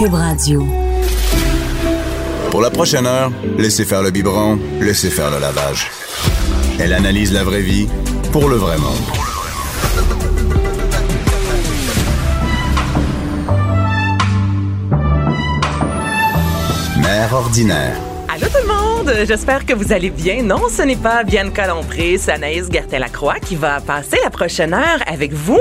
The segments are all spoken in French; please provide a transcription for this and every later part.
Cube Radio. Pour la prochaine heure, laissez faire le biberon, laissez faire le lavage. Elle analyse la vraie vie pour le vrai monde. Mère ordinaire. Allô tout le monde, j'espère que vous allez bien. Non, ce n'est pas Bianca Lompré, c'est Anaïs Gertin-Lacroix qui va passer la prochaine heure avec vous.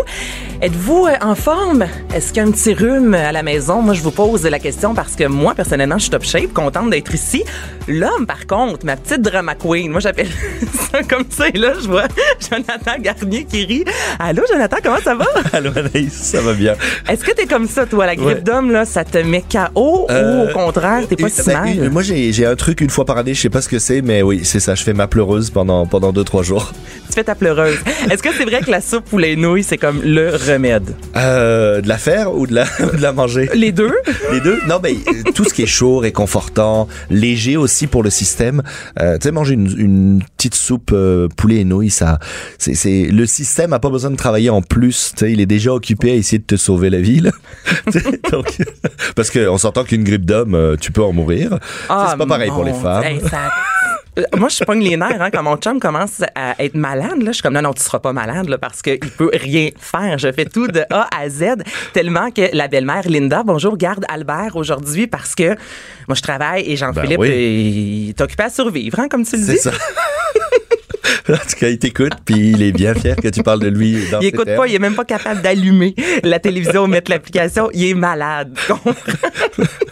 Êtes-vous euh, en forme? Est-ce qu'il y a un petit rhume à la maison? Moi, je vous pose la question parce que moi, personnellement, je suis top shape, contente d'être ici. L'homme, par contre, ma petite drama queen, moi, j'appelle ça comme ça. Et là, je vois Jonathan Garnier qui rit. Allô, Jonathan, comment ça va? Allô, Anaïs, ça va bien. Est-ce que t'es comme ça, toi? La grippe Ouais. d'homme, là, ça te met KO Euh, ou au contraire, t'es pas euh, si ben, mal? euh, Moi, j'ai j'ai un truc une fois par année, je sais pas ce que c'est, mais oui, c'est ça. Je fais ma pleureuse pendant pendant deux trois jours. Tu fais ta pleureuse. Est-ce que c'est vrai que la soupe ou les nouilles, c'est comme le remède? Euh, de la faire ou de la de la manger? Les deux? Les deux? Non, mais euh, tout ce qui est chaud, réconfortant, léger aussi pour le système. Euh, tu sais, manger une, une petite soupe euh, poulet et nouilles, ça, c'est c'est le système a pas besoin de travailler en plus. Tu sais, il est déjà occupé à essayer de te sauver la vie. Là. Tu sais, Donc, parce que on s'entend qu'une grippe d'homme, tu peux en mourir. c'est pas pareil pour les Ah, femmes. Hey, ça- Moi, je pogne les nerfs hein, quand mon chum commence à être malade. Là, je suis comme non, non, tu seras pas malade là, parce qu'il peut rien faire. Je fais tout de A à Z tellement que la belle-mère Linda, bonjour, garde Albert aujourd'hui parce que moi je travaille et Jean-Philippe, Ben oui. euh, il est occupé à survivre, hein, comme tu le C'est dis. ça. En tout cas, il t'écoute, puis il est bien fier que tu parles de lui. Dans Il écoute termes. pas, il est même pas capable d'allumer la télévision ou mettre l'application. Il est malade.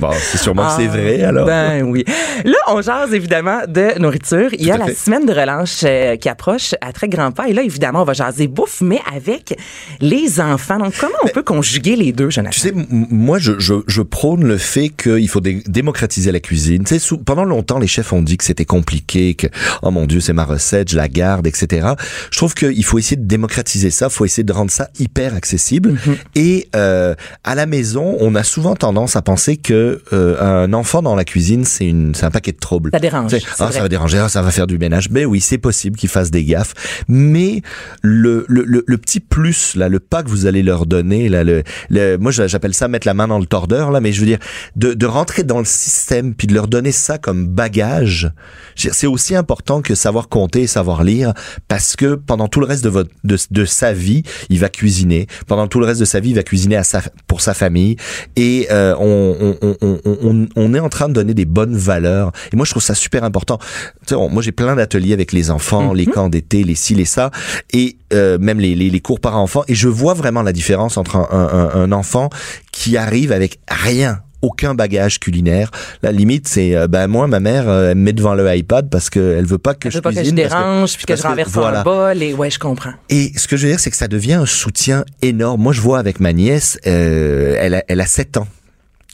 Bon, c'est sûrement que c'est Ah, vrai, alors. Ben oui. Là, on jase évidemment de nourriture. Il y a la fait. semaine de relâche euh, qui approche à très grands pas. Et là, évidemment, on va jaser bouffe, mais avec les enfants. Donc, comment on peut conjuguer les deux, Jonathan? Tu sais, moi, je, je, je prône le fait qu'il faut dé- démocratiser la cuisine. Tu sais, sous- pendant longtemps, les chefs ont dit que c'était compliqué, que oh mon Dieu, c'est ma recette, je la garde, etc. Je trouve qu'il faut essayer de démocratiser ça, il faut essayer de rendre ça hyper accessible. Et euh, à la maison, on a souvent tendance à penser que euh, un enfant dans la cuisine, c'est une, c'est un paquet de troubles. Ça dérange, ah, ça va déranger, ah, ça va faire du ménage. Ben oui, c'est possible qu'ils fassent des gaffes, mais le, le, le, le petit plus là, le pas que vous allez leur donner là, le, le moi j'appelle ça mettre la main dans le tordeur là, mais je veux dire de, de rentrer dans le système puis de leur donner ça comme bagage. C'est aussi important que savoir compter et savoir lire parce que pendant tout le reste de votre de, de sa vie, il va cuisiner. Pendant tout le reste de sa vie, il va cuisiner à sa, pour sa famille et euh, on, on, on, on, on, on est en train de donner des bonnes valeurs. Et moi, je trouve ça super important. Tu sais, moi, j'ai plein d'ateliers avec les enfants, les camps d'été, les ci, les ça, et euh, même les, les, les cours par enfants. Et je vois vraiment la différence entre un, un, un enfant qui arrive avec rien aucun bagage culinaire. La limite, c'est euh, ben moi, ma mère, euh, elle me met devant le iPad parce qu'elle veut pas que Je je veux pas que je dérange, puis que je renverse voilà. un bol. Et ouais, je comprends. Et ce que je veux dire, c'est que ça devient un soutien énorme. Moi, je vois avec ma nièce, euh, elle, a, elle a 7 ans.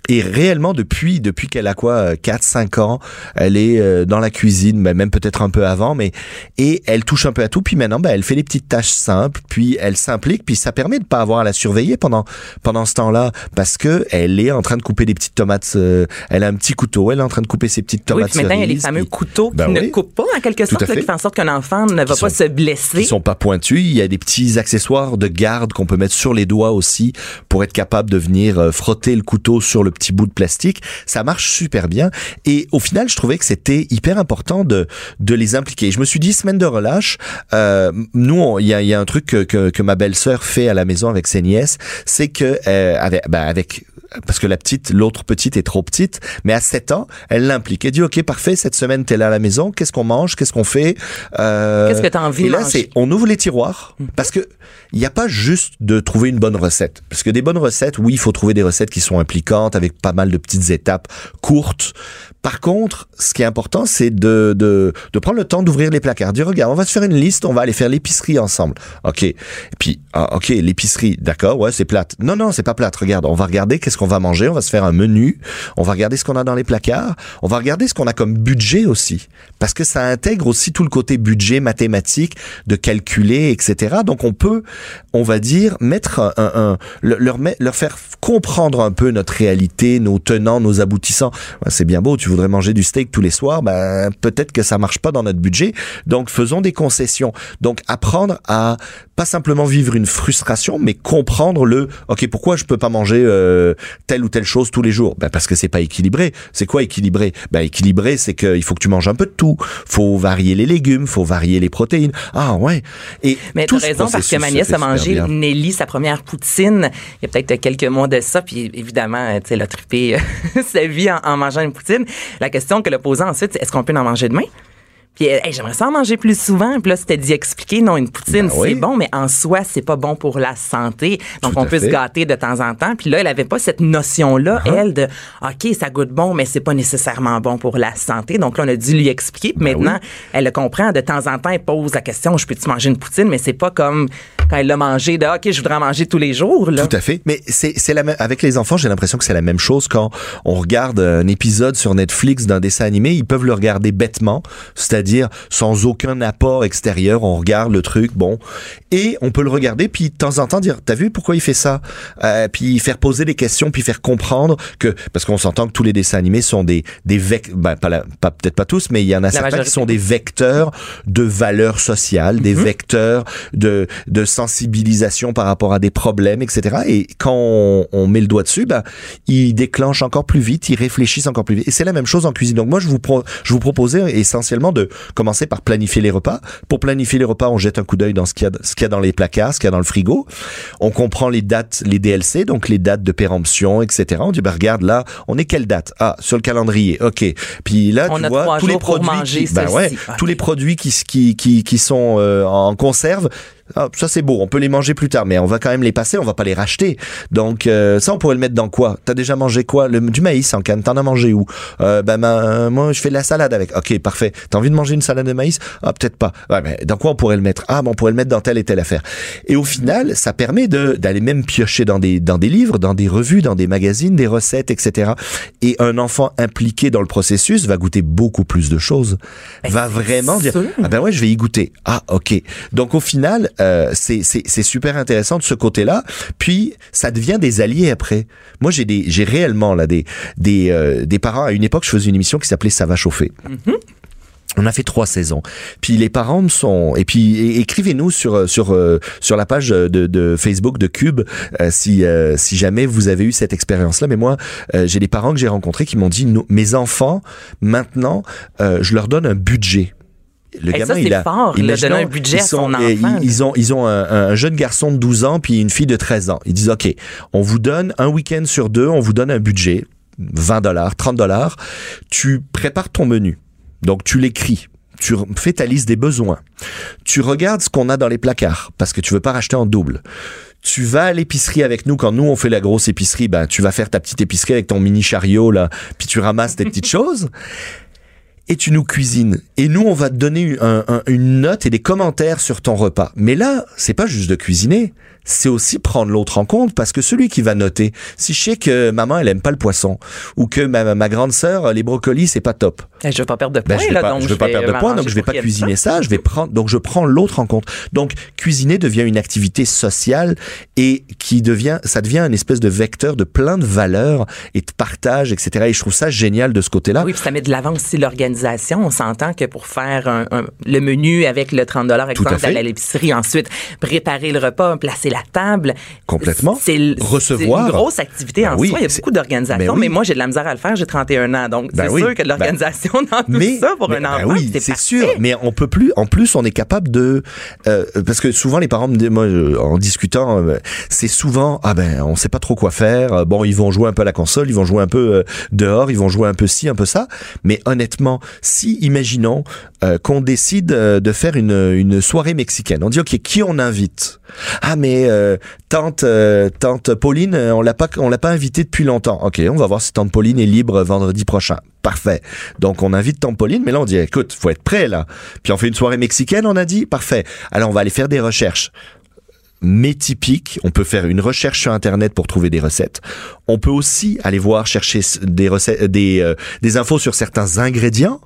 Et réellement, depuis depuis qu'elle a quoi, 4-5 ans, elle est euh, dans la cuisine, ben, même peut-être un peu avant, mais et elle touche un peu à tout. Puis maintenant, ben, elle fait des petites tâches simples, puis elle s'implique, puis ça permet de pas avoir à la surveiller pendant pendant ce temps-là, parce que elle est en train de couper des petites tomates. euh, elle a un petit couteau, elle est en train de couper ses petites Oui, tomates puis maintenant, il y a les cerises, fameux puis- couteaux qui Ben ne oui. coupent pas, en quelque sorte, là, qui font en sorte qu'un enfant ne va Qui pas sont- se blesser. qui sont pas pointus. Il y a des petits accessoires de garde qu'on peut mettre sur les doigts aussi pour être capable de venir euh, frotter le couteau sur le petit bout de plastique. Ça marche super bien. Et au final, je trouvais que c'était hyper important de de les impliquer. Je me suis dit semaine de relâche. Euh, nous, il y a, y a un truc que, que, que ma belle-sœur fait à la maison avec ses nièces, c'est que euh, avec, ben, avec parce que la petite, l'autre petite est trop petite, mais à 7 ans, elle l'implique. Elle dit, OK, parfait, cette semaine, t'es là à la maison, qu'est-ce qu'on mange, qu'est-ce qu'on fait? Euh, Qu'est-ce que t'as envie et là, c'est, on ouvre les tiroirs, parce que il n'y a pas juste de trouver une bonne recette. Parce que des bonnes recettes, oui, il faut trouver des recettes qui sont impliquantes avec pas mal de petites étapes courtes. Par contre, ce qui est important, c'est de, de, de prendre le temps d'ouvrir les placards. Dire, regarde, on va se faire une liste, on va aller faire l'épicerie ensemble. OK. Et puis, ah, OK, l'épicerie, d'accord, ouais, c'est plate. Non, non, c'est pas plate. Regarde, on va regarder qu'est-ce qu'on va manger, on va se faire un menu, on va regarder ce qu'on a dans les placards, on va regarder ce qu'on a comme budget aussi. Parce que ça intègre aussi tout le côté budget mathématique, de calculer, etc. Donc, on peut, on va dire, mettre un, un, leur, leur faire comprendre un peu notre réalité, nos tenants, nos aboutissants. C'est bien beau, tu voudrais manger du steak tous les soirs, ben peut-être que ça marche pas dans notre budget. Donc faisons des concessions. Donc apprendre à pas simplement vivre une frustration, mais comprendre le OK, pourquoi je peux pas manger euh, telle ou telle chose tous les jours? Ben parce que c'est pas équilibré. C'est quoi équilibré? Ben équilibré, c'est qu'il faut que tu manges un peu de tout. Faut varier les légumes, faut varier les protéines. Ah ouais. Et mais tu raison parce que ma nièce a mangé Nelly sa première poutine il y a peut-être quelques mois de ça puis évidemment, tu sais, elle a trippé sa vie en, en mangeant une poutine. La question qu'elle a posée ensuite, c'est est-ce qu'on peut en manger demain? Puis j'aimerais ça en manger plus souvent. Puis là, c'était dit expliquer, non, une poutine, ben c'est bon, mais en soi, c'est pas bon pour la santé. Donc, on peut se gâter de temps en temps. Puis là, elle avait pas cette notion-là, uh-huh. elle, de OK, ça goûte bon, mais c'est pas nécessairement bon pour la santé. Donc là, on a dû lui expliquer. Puis ben maintenant, elle le comprend. De temps en temps, elle pose la question, je peux-tu manger une poutine? Mais c'est pas comme quand elle l'a mangé de OK, je voudrais en manger tous les jours. Là. Tout à fait. Mais c'est la même avec les enfants, j'ai l'impression que c'est la même chose quand on regarde un épisode sur Netflix d'un dessin animé, ils peuvent le regarder bêtement, c'est-à-dire sans aucun apport extérieur. On regarde le truc, bon, et on peut le regarder puis de temps en temps dire, t'as vu pourquoi il fait ça? Euh, Puis faire poser des questions, puis faire comprendre que parce qu'on s'entend que tous les dessins animés sont des des vecteurs, ben, pas, pas peut-être pas tous, mais il y en a certains qui sont des vecteurs de valeurs sociales, des mhm. vecteurs de de sensibilisation par rapport à des problèmes, etc. Et quand on, on met le doigt dessus, ben ils déclenchent encore plus vite, ils réfléchissent encore plus vite. Et c'est la même chose en cuisine. Donc moi je vous pro, je vous proposais essentiellement de commencer par planifier les repas. Pour planifier les repas, on jette un coup d'œil dans ce qu'il y a, ce qu'il y a dans les placards, ce qu'il y a dans le frigo. On comprend les dates, les DLC, donc les dates de péremption, etc. On dit, bah, regarde, là, on est quelle date? Ah, sur le calendrier. OK. Puis là, tu vois, tous les produits, ben ouais, tous les produits qui, qui, qui, qui sont euh, en conserve, ah, ça c'est beau, on peut les manger plus tard, mais on va quand même les passer, on va pas les racheter. Donc euh, ça, on pourrait le mettre dans quoi? T'as déjà mangé quoi? Le, Du maïs en canne. T'en as mangé où? Euh, Ben moi, je fais de la salade avec. Ok, parfait. T'as envie de manger une salade de maïs? Ah, peut-être pas. Ouais, mais dans quoi on pourrait le mettre? Ah, bon, on pourrait le mettre dans telle et telle affaire. Et au final, ça permet de d'aller même piocher dans des dans des livres, dans des revues, dans des magazines, des recettes, etc. Et un enfant impliqué dans le processus va goûter beaucoup plus de choses. Ben, va vraiment dire ah ben ouais, je vais y goûter. Ah, ok. Donc au final euh, c'est super intéressant de ce côté-là. Puis ça devient des alliés après. Moi, j'ai des j'ai réellement là des des euh, des parents. À une époque, je faisais une émission qui s'appelait Ça va chauffer. Mm-hmm. On a fait trois saisons. Puis les parents me sont et puis écrivez-nous sur euh, sur sur la page de, de Facebook de Cube si si jamais vous avez eu cette expérience là. Mais moi, j'ai des parents que j'ai rencontrés qui m'ont dit mes enfants maintenant, je leur donne un budget le gamin, ça, il a, fort, il a donné un budget à son enfant. Ils, ont, ils ont un, jeune garçon de 12 ans puis une fille de 13 ans. Ils disent, OK, on vous donne un week-end sur deux, on vous donne un budget, 20 dollars, 30 dollars. Tu prépares ton menu. Donc, tu l'écris. Tu fais ta liste des besoins. Tu regardes ce qu'on a dans les placards parce que tu veux pas racheter en double tu vas à l'épicerie avec nous quand nous on fait la grosse épicerie ben tu vas faire ta petite épicerie avec ton mini chariot là puis tu ramasses tes petites choses et tu nous cuisines. Et nous, on va te donner une note et des commentaires sur ton repas. Mais là, c'est pas juste de cuisiner, c'est aussi prendre l'autre en compte parce que celui qui va noter, si je sais que maman elle aime pas le poisson ou que ma, ma grande sœur les brocolis c'est pas top. Et je veux pas perdre de ben, points je là, pas, donc je veux pas perdre de points donc je vais pas cuisiner ça. je vais prendre donc je prends l'autre en compte. Donc cuisiner devient une activité sociale et qui devient ça devient une espèce de vecteur de plein de valeurs et de partage etc. Et je trouve ça génial de ce côté-là. Oui, puis ça met de l'avant aussi l'organisation. On s'entend que pour faire un, le menu avec le 30 dollars exemple d'aller à l'épicerie ensuite préparer le repas, placer la table. Complètement. C'est Recevoir. C'est une grosse activité en Ben oui, soi. Il y a beaucoup d'organisations, Ben oui. mais moi, j'ai de la misère à le faire. J'ai 31 ans. Donc, Ben c'est oui. sûr que de l'organisation dans tout mais ça pour mais- un enfant, oui, c'est sûr. Mais on peut plus. En plus, on est capable de euh, parce que souvent les parents me disent, moi, en discutant, euh, c'est souvent ah ben on sait pas trop quoi faire. Euh, Bon, ils vont jouer un peu à la console, ils vont jouer un peu euh, dehors, ils vont jouer un peu ci, un peu ça. Mais honnêtement, si imaginons qu'on décide de faire une une soirée mexicaine, on dit ok qui on invite? Ah mais euh, tante euh, tante Pauline, euh, on l'a pas on l'a pas invitée depuis longtemps. Ok, on va voir si tante Pauline est libre vendredi prochain. Parfait. Donc on invite tante Pauline, mais là on dit écoute, faut être prêt là. Puis on fait une soirée mexicaine, on a dit? Parfait. Alors on va aller faire des recherches. Mais typique, on peut faire une recherche sur internet pour trouver des recettes. On peut aussi aller voir chercher des recettes, des des infos sur certains ingrédients.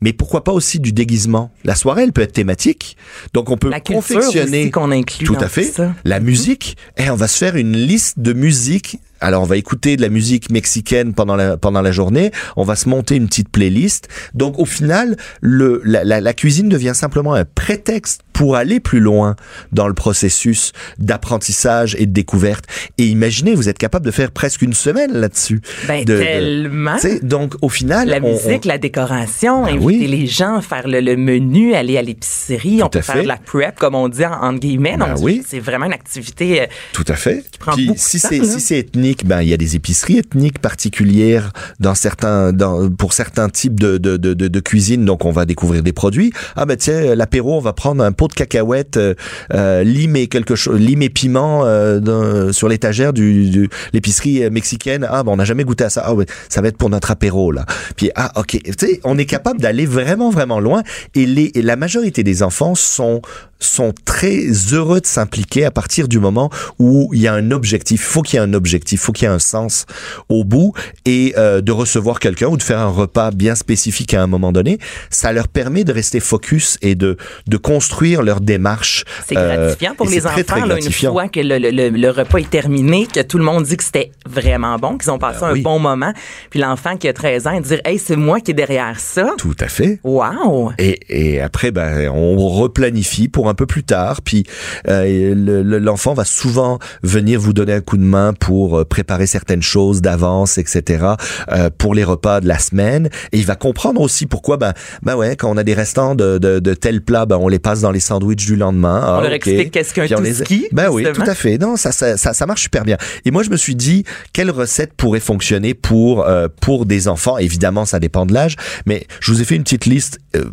Mais pourquoi pas aussi du déguisement? La soirée, elle peut être thématique. Donc on peut La confectionner qu'on inclut tout à fait. ça. La musique, et on va se faire une liste de musique. Alors on va écouter de la musique mexicaine pendant la pendant la journée. On va se monter une petite playlist. Donc au final, le la, la, la cuisine devient simplement un prétexte pour aller plus loin dans le processus d'apprentissage et de découverte. Et imaginez, vous êtes capable de faire presque une semaine là-dessus. Ben, De- tellement. donc au final, La on- musique, on- la décoration, Ben inviter oui. les gens, faire le, le menu, aller à l'épicerie, on peut faire de la prep, comme on dit en, entre guillemets. Ben Donc, oui. c'est vraiment une activité. euh, Tout à fait. prend Puis beaucoup si de temps, c'est si c'est ben il y a des épiceries ethniques particulières dans certains pour certains types de cuisine. Donc on va découvrir des produits. Ah ben tiens l'apéro, on va prendre un pot de cacahuètes, euh, euh, lime et quelque chose, lime et piment euh, sur l'étagère du, du l'épicerie euh, mexicaine. Ah ben on n'a jamais goûté à ça. Ah ouais, ça va être pour notre apéro là. Puis ah ok, tu sais on est capable d'aller vraiment vraiment loin et les et la majorité des enfants sont sont très heureux de s'impliquer à partir du moment où il y a un objectif. Il faut qu'il y ait un objectif, il faut qu'il y ait un sens au bout et euh, de recevoir quelqu'un ou de faire un repas bien spécifique à un moment donné, ça leur permet de rester focus et de de construire leur démarche. C'est Euh, gratifiant pour et les très, enfants, très là, une fois que le, le- le- repas est terminé, que tout le monde dit que c'était vraiment bon, qu'ils ont passé Ben un oui. bon moment, puis l'enfant qui a 13 ans, il dire Hey, c'est moi qui est derrière ça. Tout à fait. Wow! Et, et après, ben, on replanifie pour un peu plus tard. Puis euh, le- le- l'enfant va souvent venir vous donner un coup de main pour euh, préparer certaines choses d'avance, etc. euh, pour les repas de la semaine. Et il va comprendre aussi pourquoi, ben, ben ouais, quand on a des restants de, de, de tels plats, ben, on les passe dans les sandwichs du lendemain. Ah, On leur ok. explique qu'est-ce qu'un on les- touski, Ben oui, tout à fait. Non, ça, ça, ça, ça marche super bien. Et moi, je me suis dit, quelle recette pourrait fonctionner pour euh, pour des enfants? Évidemment, ça dépend de l'âge, mais je vous ai fait une petite liste. euh,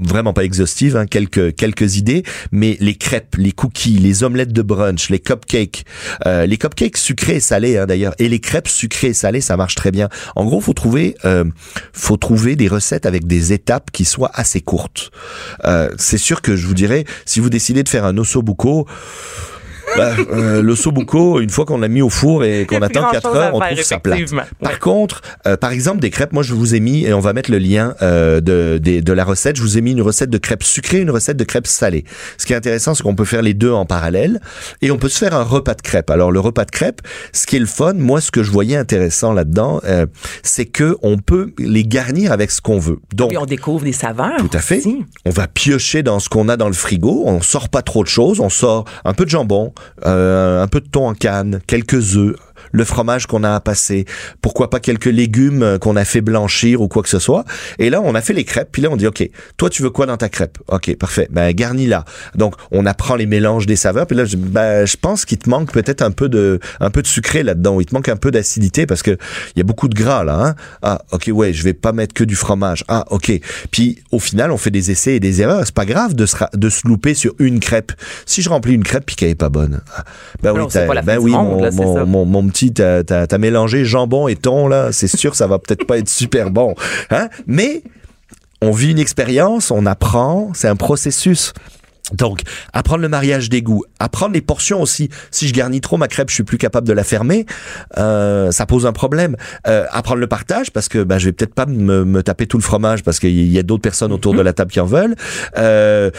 vraiment pas exhaustive, hein, quelques quelques idées, mais les crêpes, les cookies, les omelettes de brunch, les cupcakes, euh, les cupcakes sucrés et salés hein, d'ailleurs, et les crêpes sucrées et salées, ça marche très bien. En gros, faut trouver euh, faut trouver des recettes avec des étapes qui soient assez courtes. Euh, c'est sûr que je vous dirais, si vous décidez de faire un osso buco, bah, euh, le sobuco, une fois qu'on l'a mis au four et qu'on attend grand-chose 4 heures, on trouve ça plate. Par Ouais. contre, euh, par exemple, des crêpes, moi je vous ai mis, et on va mettre le lien euh, de, des- de la recette, je vous ai mis une recette de crêpes sucrées, une recette de crêpes salées. Ce qui est intéressant, c'est qu'on peut faire les deux en parallèle et on peut se faire un repas de crêpes. Alors le repas de crêpes, ce qui est le fun, moi ce que je voyais intéressant là-dedans, euh, c'est que on peut les garnir avec ce qu'on veut. Donc, Puis on découvre des saveurs. tout à fait. aussi. On va piocher dans ce qu'on a dans le frigo. On sort pas trop de choses. On sort un peu de jambon, un peu de thon en canne, quelques œufs, le fromage qu'on a à passer. Pourquoi pas quelques légumes euh, qu'on a fait blanchir ou quoi que ce soit. Et là, on a fait les crêpes. Puis là, on dit, OK, toi, tu veux quoi dans ta crêpe? OK, parfait. Ben, garnis là. Donc, on apprend les mélanges des saveurs. Puis là, je, ben, je pense qu'il te manque peut-être un peu de, un peu de sucré là-dedans. Il te manque un peu d'acidité parce que il y a beaucoup de gras là. Hein? Ah, OK, ouais, je vais pas mettre que du fromage. Ah, OK. Puis, au final, on fait des essais et des erreurs. C'est pas grave de se, de se louper sur une crêpe. Si je remplis une crêpe puis qu'elle est pas bonne. ah, Ben oui, pas ben oui, monde, mon, là, mon, mon, mon petit, t'as, mélangé jambon et thon, là. C'est sûr ça va peut-être pas être super bon. Hein? Mais, on vit une expérience, on apprend, c'est un processus. Donc, apprendre le mariage des goûts, apprendre les portions aussi. Si je garnis trop ma crêpe, je suis plus capable de la fermer, euh, ça pose un problème. Euh, apprendre le partage parce que ben, je vais peut-être pas me, taper tout le fromage parce qu'il y a d'autres personnes autour de la table qui en veulent. Euh,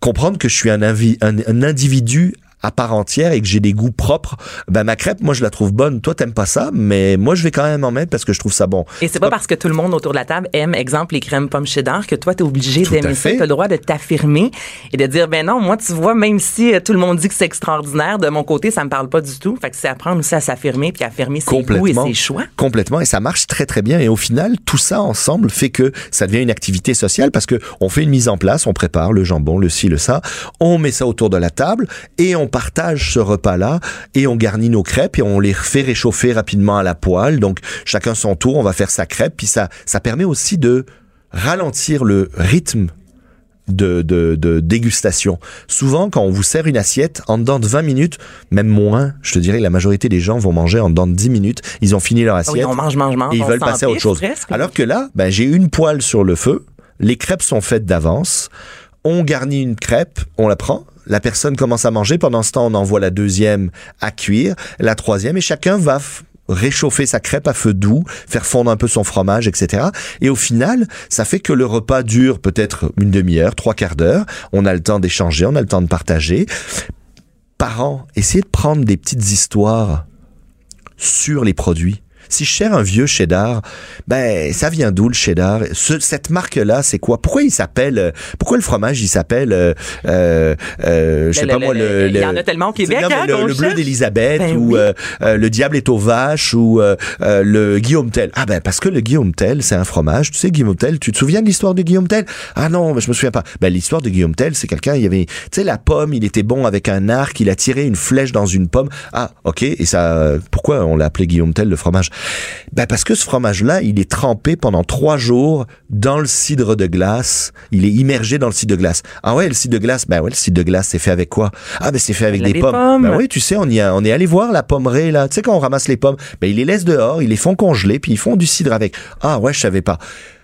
comprendre que je suis un, un individu à part entière et que j'ai des goûts propres, ben ma crêpe, moi je la trouve bonne. Toi t'aimes pas ça, mais moi je vais quand même en mettre parce que je trouve ça bon. Et c'est pas parce que tout le monde autour de la table aime, exemple, les crèmes pommes cheddar que toi t'es obligé d'aimer ça. T'as le droit de t'affirmer et de dire ben non, moi tu vois, même si euh, tout le monde dit que c'est extraordinaire, de mon côté ça me parle pas du tout. Fait que c'est apprendre aussi à s'affirmer puis à affirmer ses goûts et ses choix. Complètement. Et ça marche très, très bien. Et au final, tout ça ensemble fait que ça devient une activité sociale parce que on fait une mise en place, on prépare le jambon, le ci, le ça, on met ça autour de la table et on partage ce repas-là et on garnit nos crêpes et on les fait réchauffer rapidement à la poêle. Donc, chacun son tour, on va faire sa crêpe. Puis ça, ça permet aussi de ralentir le rythme de, de, de dégustation. Souvent, quand on vous sert une assiette, en dedans de 20 minutes, même moins, je te dirais, la majorité des gens vont manger en dedans de 10 minutes. Ils ont fini leur Ah assiette Oui, on mange, mange, mange. et ils on veulent passer à autre chose. presque. Alors que là, ben, j'ai une poêle sur le feu, les crêpes sont faites d'avance, on garnit une crêpe, on la prend, la personne commence à manger, pendant ce temps, on envoie la deuxième à cuire, la troisième, et chacun va réchauffer sa crêpe à feu doux, faire fondre un peu son fromage, etc. Et au final, ça fait que le repas dure peut-être une demi-heure, trois quarts d'heure. On a le temps d'échanger, on a le temps de partager. Parents, essayez de prendre des petites histoires sur les produits. Si je sers un vieux cheddar, ben ça vient d'où le cheddar? Ce- Cette marque-là, c'est quoi? Pourquoi il s'appelle euh, Pourquoi le fromage il s'appelle euh, euh, euh, Je sais Le- pas le- moi le- le, il y en a tellement au Québec, Non, hein, le, bleu cherche. d'Élisabeth Ben ou oui. euh, euh, le diable est aux vaches ou le Guillaume Tell. Ah ben parce que le Guillaume Tell, c'est un fromage. Tu sais Guillaume Tell, tu te souviens de l'histoire de Guillaume Tell? Ah non, mais je me souviens pas. Ben l'histoire de Guillaume Tell, c'est quelqu'un, il y avait tu sais la pomme, il était bon avec un arc, il a tiré une flèche dans une pomme. Ah, OK, et ça pourquoi on l'a appelé Guillaume Tell le fromage? Ben parce que ce fromage là, il est trempé pendant trois jours dans le cidre de glace. Il est immergé dans le cidre de glace. Ah ouais, le cidre de glace, ben ouais, le cidre de glace, c'est fait avec quoi? Ah ben c'est fait avec des des pommes. pommes. Ben oui, tu sais, on y a, on est allé voir la pommerie là. Tu sais quand on ramasse les pommes, ben ils les laissent dehors, ils les font congeler, puis ils font du cidre avec. Ah ouais, je savais pas.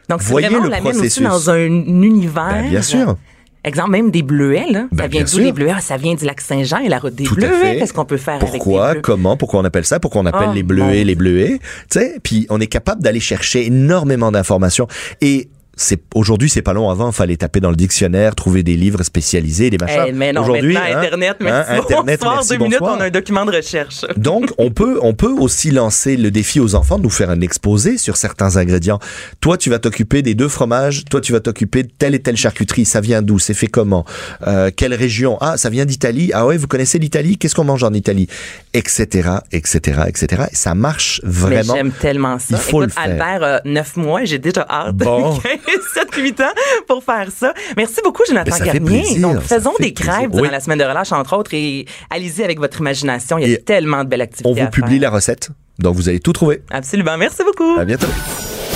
Donc, Voyez vraiment, le on l'amène aussi processus. dans un univers. Ben, bien sûr. Exemple, même des bleuets, là. Ben, ça vient bien d'où les bleuets? Ah, ça vient du lac Saint-Jean et la route des Tout bleuets. Qu'est-ce qu'on peut faire avec Pourquoi, des comment, pourquoi on appelle ça, pourquoi on appelle Oh, les bleuets les bleuets, tu sais, puis on est capable d'aller chercher énormément d'informations. Et c'est aujourd'hui c'est pas long avant fallait taper dans le dictionnaire trouver des livres spécialisés des machins Eh, mais non, aujourd'hui hein, Internet, hein, merci. Internet, bonsoir, merci, deux minutes, on a un document de recherche. Donc, on peut, on peut aussi lancer le défi aux enfants de nous faire un exposé sur certains ingrédients. Toi, tu vas t'occuper des deux fromages. Toi, tu vas t'occuper de telle et telle charcuterie. Ça vient d'où? C'est fait comment? Euh, quelle région? Ah, ça vient d'Italie. Ah ouais, vous connaissez l'Italie? Qu'est-ce qu'on mange en Italie? Etc., etc., etc. Et ça marche Mais vraiment. j'aime tellement ça. Il faut Écoute, le faire. Albert a 9 mois, j'ai déjà hâte. Bon. 7, 8 ans pour faire ça. Merci beaucoup, Jonathan ça Garnier. Donc, faisons fait des crêpes durant Oui. la semaine de relâche, entre autres, et allez-y avec votre imagination. Il y a Et tellement de belles activités. On vous à publie la recette. Donc, vous allez tout trouver. Absolument. Merci beaucoup. À bientôt.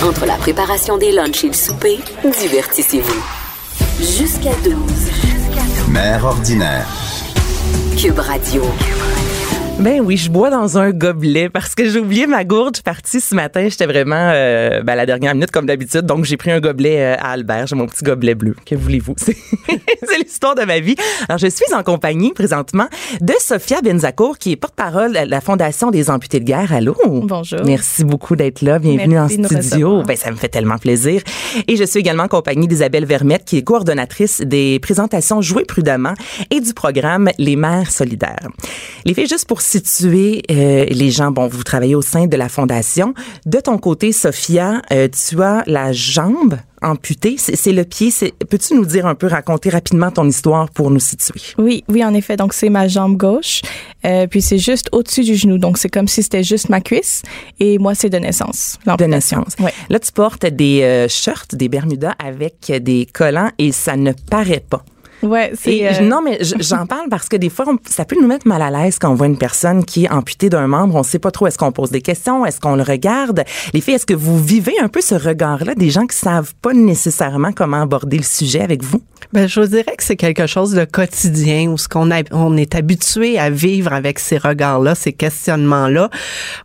Entre la préparation des lunchs et le souper, divertissez-vous. Jusqu'à 12. Mère ordinaire. Cube Radio. Ben oui, je bois dans un gobelet parce que j'ai oublié ma gourde. Je suis partie ce matin. J'étais vraiment euh, ben, à la dernière minute comme d'habitude. Donc, j'ai pris un gobelet euh, à Albert. J'ai mon petit gobelet bleu. Que voulez-vous? C'est l'histoire de ma vie. Alors, je suis en compagnie présentement de Sophia Benzacourt, qui est porte-parole de la Fondation des amputés de guerre. Allô? Bonjour. Merci beaucoup d'être là. Bienvenue Merci en studio. Ben, ça me fait tellement plaisir. Et je suis également en compagnie d'Isabelle Vermette, qui est coordonnatrice des présentations Jouer prudemment et du programme Les Mères solidaires. Les filles, juste pour situer euh, les gens, bon, vous travaillez au sein de la Fondation. De ton côté, Sophia, euh, tu as la jambe amputée. C'est le pied. Peux-tu nous dire un peu, raconter rapidement ton histoire pour nous situer? Oui, oui, en effet. Donc, c'est ma jambe gauche. Euh, puis, c'est juste au-dessus du genou. Donc, c'est comme si c'était juste ma cuisse. Et moi, c'est de naissance. de naissance. Ouais. Là, tu portes des shirts, des bermudas avec des collants et ça ne paraît pas. Ouais, c'est. Euh, non, mais j'en parle parce que des fois, on- ça peut nous mettre mal à l'aise quand on voit une personne qui est amputée d'un membre. On sait pas trop. Est-ce qu'on pose des questions? Est-ce qu'on le regarde? Les filles, est-ce que vous vivez un peu ce regard-là des gens qui savent pas nécessairement comment aborder le sujet avec vous? Ben, je vous dirais que c'est quelque chose de quotidien où ce qu'on on est habitué à vivre avec ces regards-là, ces questionnements-là.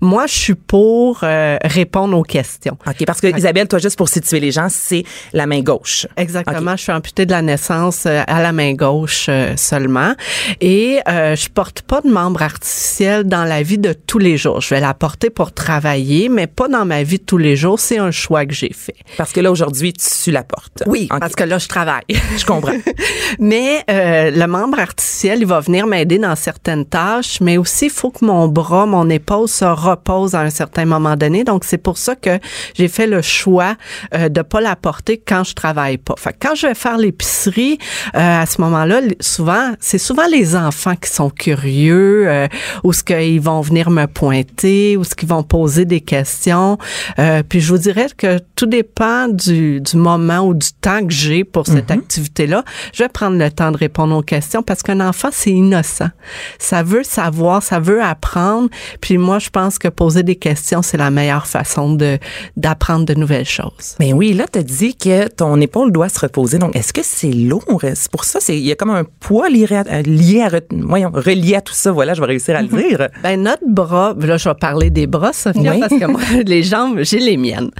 Moi, je suis pour euh, répondre aux questions. OK, parce que Isabelle, toi, juste pour situer les gens, c'est la main gauche. Exactement. Je suis amputée de la naissance. Euh, À la main gauche euh, seulement. Et euh, je porte pas de membre artificiel dans la vie de tous les jours. Je vais la porter pour travailler, mais pas dans ma vie de tous les jours. C'est un choix que j'ai fait. Parce que là, aujourd'hui, tu la portes. Oui, parce que là, je travaille. Je comprends. Mais euh, le membre artificiel, il va venir m'aider dans certaines tâches, mais aussi il faut que mon bras, mon épaule se repose à un certain moment donné. Donc c'est pour ça que j'ai fait le choix euh, de pas la porter quand je travaille pas. Fait que quand je vais faire l'épicerie, euh, à ce moment-là, souvent c'est souvent les enfants qui sont curieux, euh, ou ce qu'ils vont venir me pointer, ou ce qu'ils vont poser des questions. Euh, puis je vous dirais que tout dépend du, du moment ou du temps que j'ai pour cette activité-là. Je vais prendre le temps de répondre aux questions parce qu'un enfant, c'est innocent. Ça veut savoir, ça veut apprendre. Puis moi, je pense que poser des questions, c'est la meilleure façon de d'apprendre de nouvelles choses. Mais oui, là, tu as dit que ton épaule doit se reposer. Donc, est-ce que c'est lourd? C'est pour ça, c'est il y a comme un poids lié à, euh, lié à, voyons, relié à tout ça. Voilà, je vais réussir à le dire. Ben notre bras, là je vais parler des bras, Sophia, Oui. parce que moi les jambes, j'ai les miennes.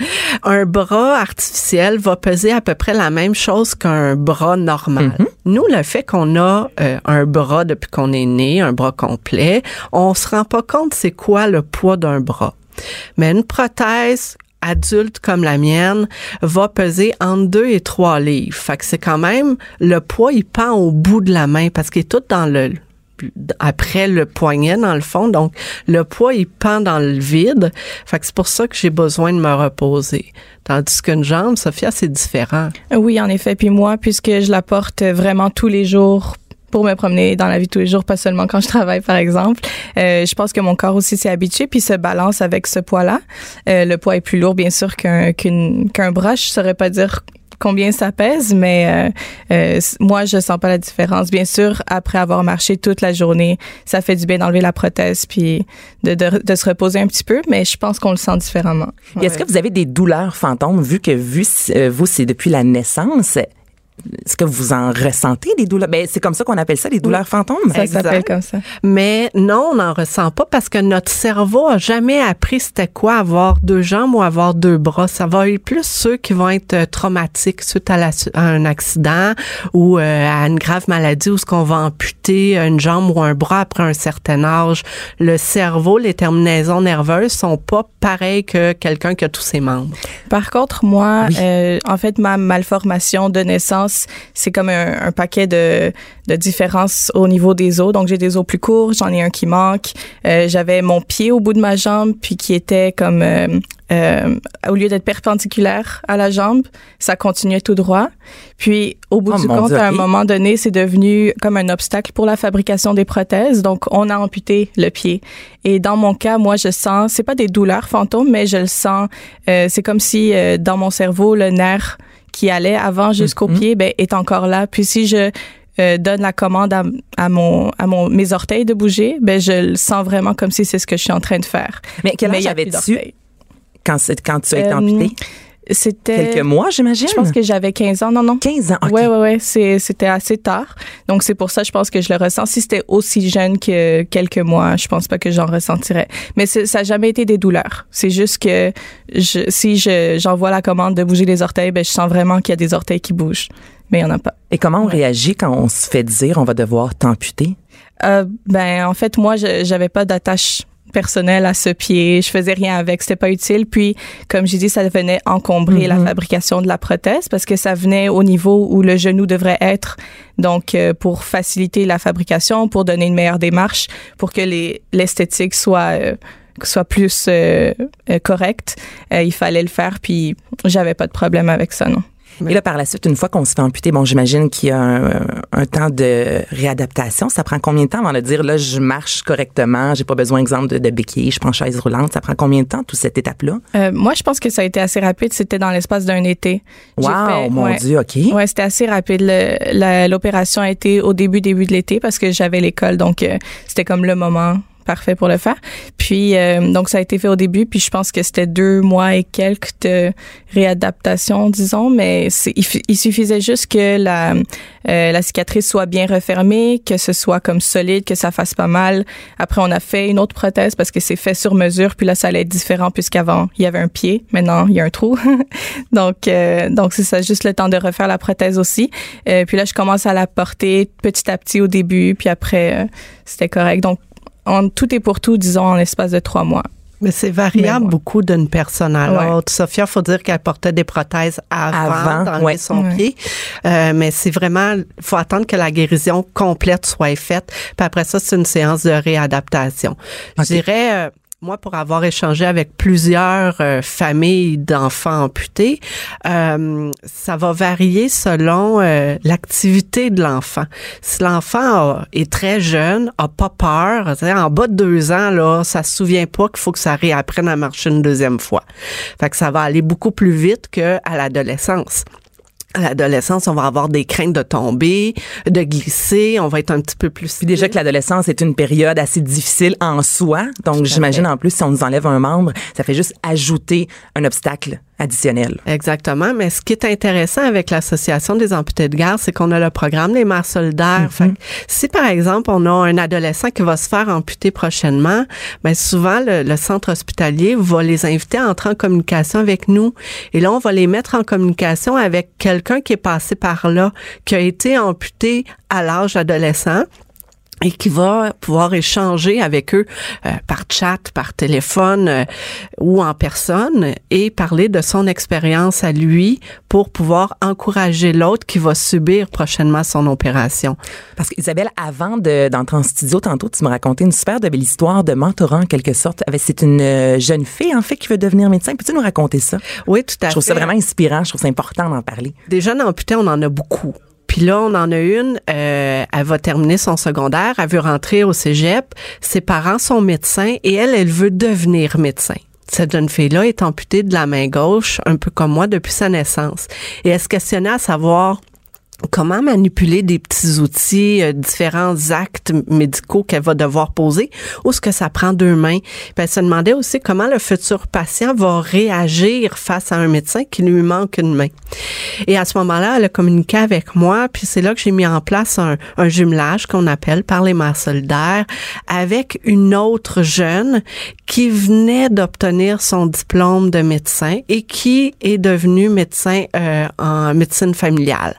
Un bras artificiel va peser à peu près la même chose qu'un bras normal. Nous, le fait qu'on a euh, un bras depuis qu'on est né, un bras complet, on se rend pas compte c'est quoi le poids d'un bras. Mais une prothèse adulte comme la mienne va peser entre 2 et 3 livres. Fait que c'est quand même, le poids, il pend au bout de la main parce qu'il est tout dans le, après le poignet dans le fond. Donc, le poids, il pend dans le vide. Fait que c'est pour ça que j'ai besoin de me reposer. Tandis qu'une jambe, Sophia, c'est différent. Oui, en effet. Puis moi, puisque je la porte vraiment tous les jours pour me promener dans la vie de tous les jours, pas seulement quand je travaille, par exemple. Euh, je pense que mon corps aussi s'est habitué puis se balance avec ce poids-là. Euh, le poids est plus lourd, bien sûr, qu'un qu'un bras. Je saurais pas dire combien ça pèse, mais euh, euh, moi, je sens pas la différence. Bien sûr, après avoir marché toute la journée, ça fait du bien d'enlever la prothèse puis de, de, de se reposer un petit peu, mais je pense qu'on le sent différemment. Est-ce que vous avez des douleurs fantômes, vu que vu, euh, vous, c'est depuis la naissance? Est-ce que vous en ressentez des douleurs? Ben, c'est comme ça qu'on appelle ça, des douleurs fantômes? Ça s'appelle comme ça. Mais non, on n'en ressent pas parce que notre cerveau a jamais appris c'était quoi avoir deux jambes ou avoir deux bras. Ça va être plus ceux qui vont être euh, traumatiques suite à, la- à un accident ou euh, à une grave maladie où ce qu'on va amputer une jambe ou un bras après un certain âge. Le cerveau, les terminaisons nerveuses sont pas pareilles que quelqu'un qui a tous ses membres. Par contre, moi, Oui. euh, en fait, ma malformation de naissance, c'est comme un, un paquet de, de différences au niveau des os. Donc, j'ai des os plus courts, j'en ai un qui manque. Euh, J'avais mon pied au bout de ma jambe, puis qui était comme, euh, euh, au lieu d'être perpendiculaire à la jambe, ça continuait tout droit. Puis, au bout Oh, du compte, Dieu, à un moment donné, c'est devenu comme un obstacle pour la fabrication des prothèses. Donc, on a amputé le pied. Et dans mon cas, moi, je sens, c'est pas des douleurs fantômes, mais je le sens. euh, c'est comme si euh, dans mon cerveau, le nerf qui allait avant jusqu'au Mhm. pied, ben, est encore là. Puis si je euh, donne la commande à, à mon à mon mes orteils de bouger, ben je le sens vraiment comme si c'est ce que je suis en train de faire. Mais quel âge avais-tu quand, quand tu as été Euh? C'était Quelques mois, j'imagine? Je pense que j'avais 15 ans. Non, non. 15 ans. OK. Ouais, ouais, ouais. C'était assez tard. Donc, c'est pour ça, je pense que je le ressens. Si c'était aussi jeune que quelques mois, je pense pas que j'en ressentirais. Mais ça n'a jamais été des douleurs. C'est juste que je, si je, j'envoie la commande de bouger les orteils, ben, je sens vraiment qu'il y a des orteils qui bougent. Mais il y en a pas. Et comment on réagit quand on se fait dire on va devoir t'amputer? Euh, ben, en fait, moi, je, j'avais pas d'attache personnelle à ce pied. Je faisais rien avec. C'était pas utile. Puis, comme j'ai dit, ça venait encombrer la fabrication de la prothèse parce que ça venait au niveau où le genou devrait être. Donc, euh, pour faciliter la fabrication, pour donner une meilleure démarche, pour que les, l'esthétique soit, euh, soit plus euh, euh, correcte, euh, il fallait le faire. Puis, j'avais pas de problème avec ça, non. Et là, par la suite, une fois qu'on se fait amputer, bon, j'imagine qu'il y a un, un temps de réadaptation. Ça prend combien de temps avant de dire, là, je marche correctement, j'ai pas besoin, exemple, de, de béquille, je prends chaise roulante? Ça prend combien de temps, toute cette étape-là? Euh, moi, je pense que ça a été assez rapide. C'était dans l'espace d'un été. Wow, fait- mon ouais. Dieu, OK. Ouais, c'était assez rapide. L'opération a été au début, début de l'été parce que j'avais l'école, donc euh, c'était comme le moment parfait pour le faire. Puis euh, donc ça a été fait au début, puis je pense que c'était deux mois et quelques de réadaptation, disons, mais il, suffisait juste que la euh, la cicatrice soit bien refermée, que ce soit comme solide, que ça fasse pas mal. Après on a fait une autre prothèse parce que c'est fait sur mesure, puis là ça allait être différent puisqu'avant il y avait un pied, maintenant il y a un trou. donc euh, donc c'est ça, juste le temps de refaire la prothèse aussi. Euh, puis là je commence à la porter petit à petit au début, puis après euh, c'était correct. Donc en tout et pour tout, disons, en l'espace de trois mois. Mais c'est variable beaucoup d'une personne à l'autre. Sophia, faut dire qu'elle portait des prothèses avant, d'enlever son pied. Euh, mais c'est vraiment, faut attendre que la guérison complète soit faite. Puis après ça, c'est une séance de réadaptation. Je dirais, euh, moi, pour avoir échangé avec plusieurs euh, familles d'enfants amputés, euh, ça va varier selon euh, l'activité de l'enfant. Si l'enfant est très jeune, a pas peur, en bas de deux ans, là, ça se souvient pas qu'il faut que ça réapprenne à marcher une deuxième fois. Fait que ça va aller beaucoup plus vite qu'à l'adolescence à l'adolescence, on va avoir des craintes de tomber, de glisser, on va être un petit peu plus... Puis déjà que l'adolescence est une période assez difficile en soi, donc j'imagine en plus si on nous enlève un membre, ça fait juste ajouter un obstacle additionnel. Exactement. Mais ce qui est intéressant avec l'Association des amputés de guerre, c'est qu'on a le programme des mères solidaires. Mhm. si, par exemple, on a un adolescent qui va se faire amputer prochainement, ben souvent, le, centre hospitalier va les inviter à entrer en communication avec nous. Et là, on va les mettre en communication avec quelqu'un qui est passé par là, qui a été amputé à l'âge adolescent et qui va pouvoir échanger avec eux euh, par chat, par téléphone euh, ou en personne et parler de son expérience à lui pour pouvoir encourager l'autre qui va subir prochainement son opération. Parce qu'Isabelle, avant d'entrer en studio, tantôt, tu me racontais une super belle histoire de mentorat en quelque sorte. C'est une euh, jeune fille, en fait, qui veut devenir médecin. Peux-tu nous raconter ça? Oui, tout à fait. Je trouve ça vraiment inspirant. Je trouve ça important d'en parler. Des jeunes amputés, on en a beaucoup. Puis là, on en a une, euh, elle va terminer son secondaire, elle veut rentrer au cégep, ses parents sont médecins et elle, elle veut devenir médecin. Cette jeune fille-là est amputée de la main gauche, un peu comme moi, depuis sa naissance. Et elle se questionnait à savoir comment manipuler des petits outils, euh, différents actes médicaux qu'elle va devoir poser, ou ce que ça prend deux mains. Puis elle se demandait aussi comment le futur patient va réagir face à un médecin qui lui manque une main. Et à ce moment-là, elle a communiqué avec moi, puis c'est là que j'ai mis en place un, un jumelage qu'on appelle par les mères solidaires avec une autre jeune qui venait d'obtenir son diplôme de médecin et qui est devenue médecin euh, en médecine familiale.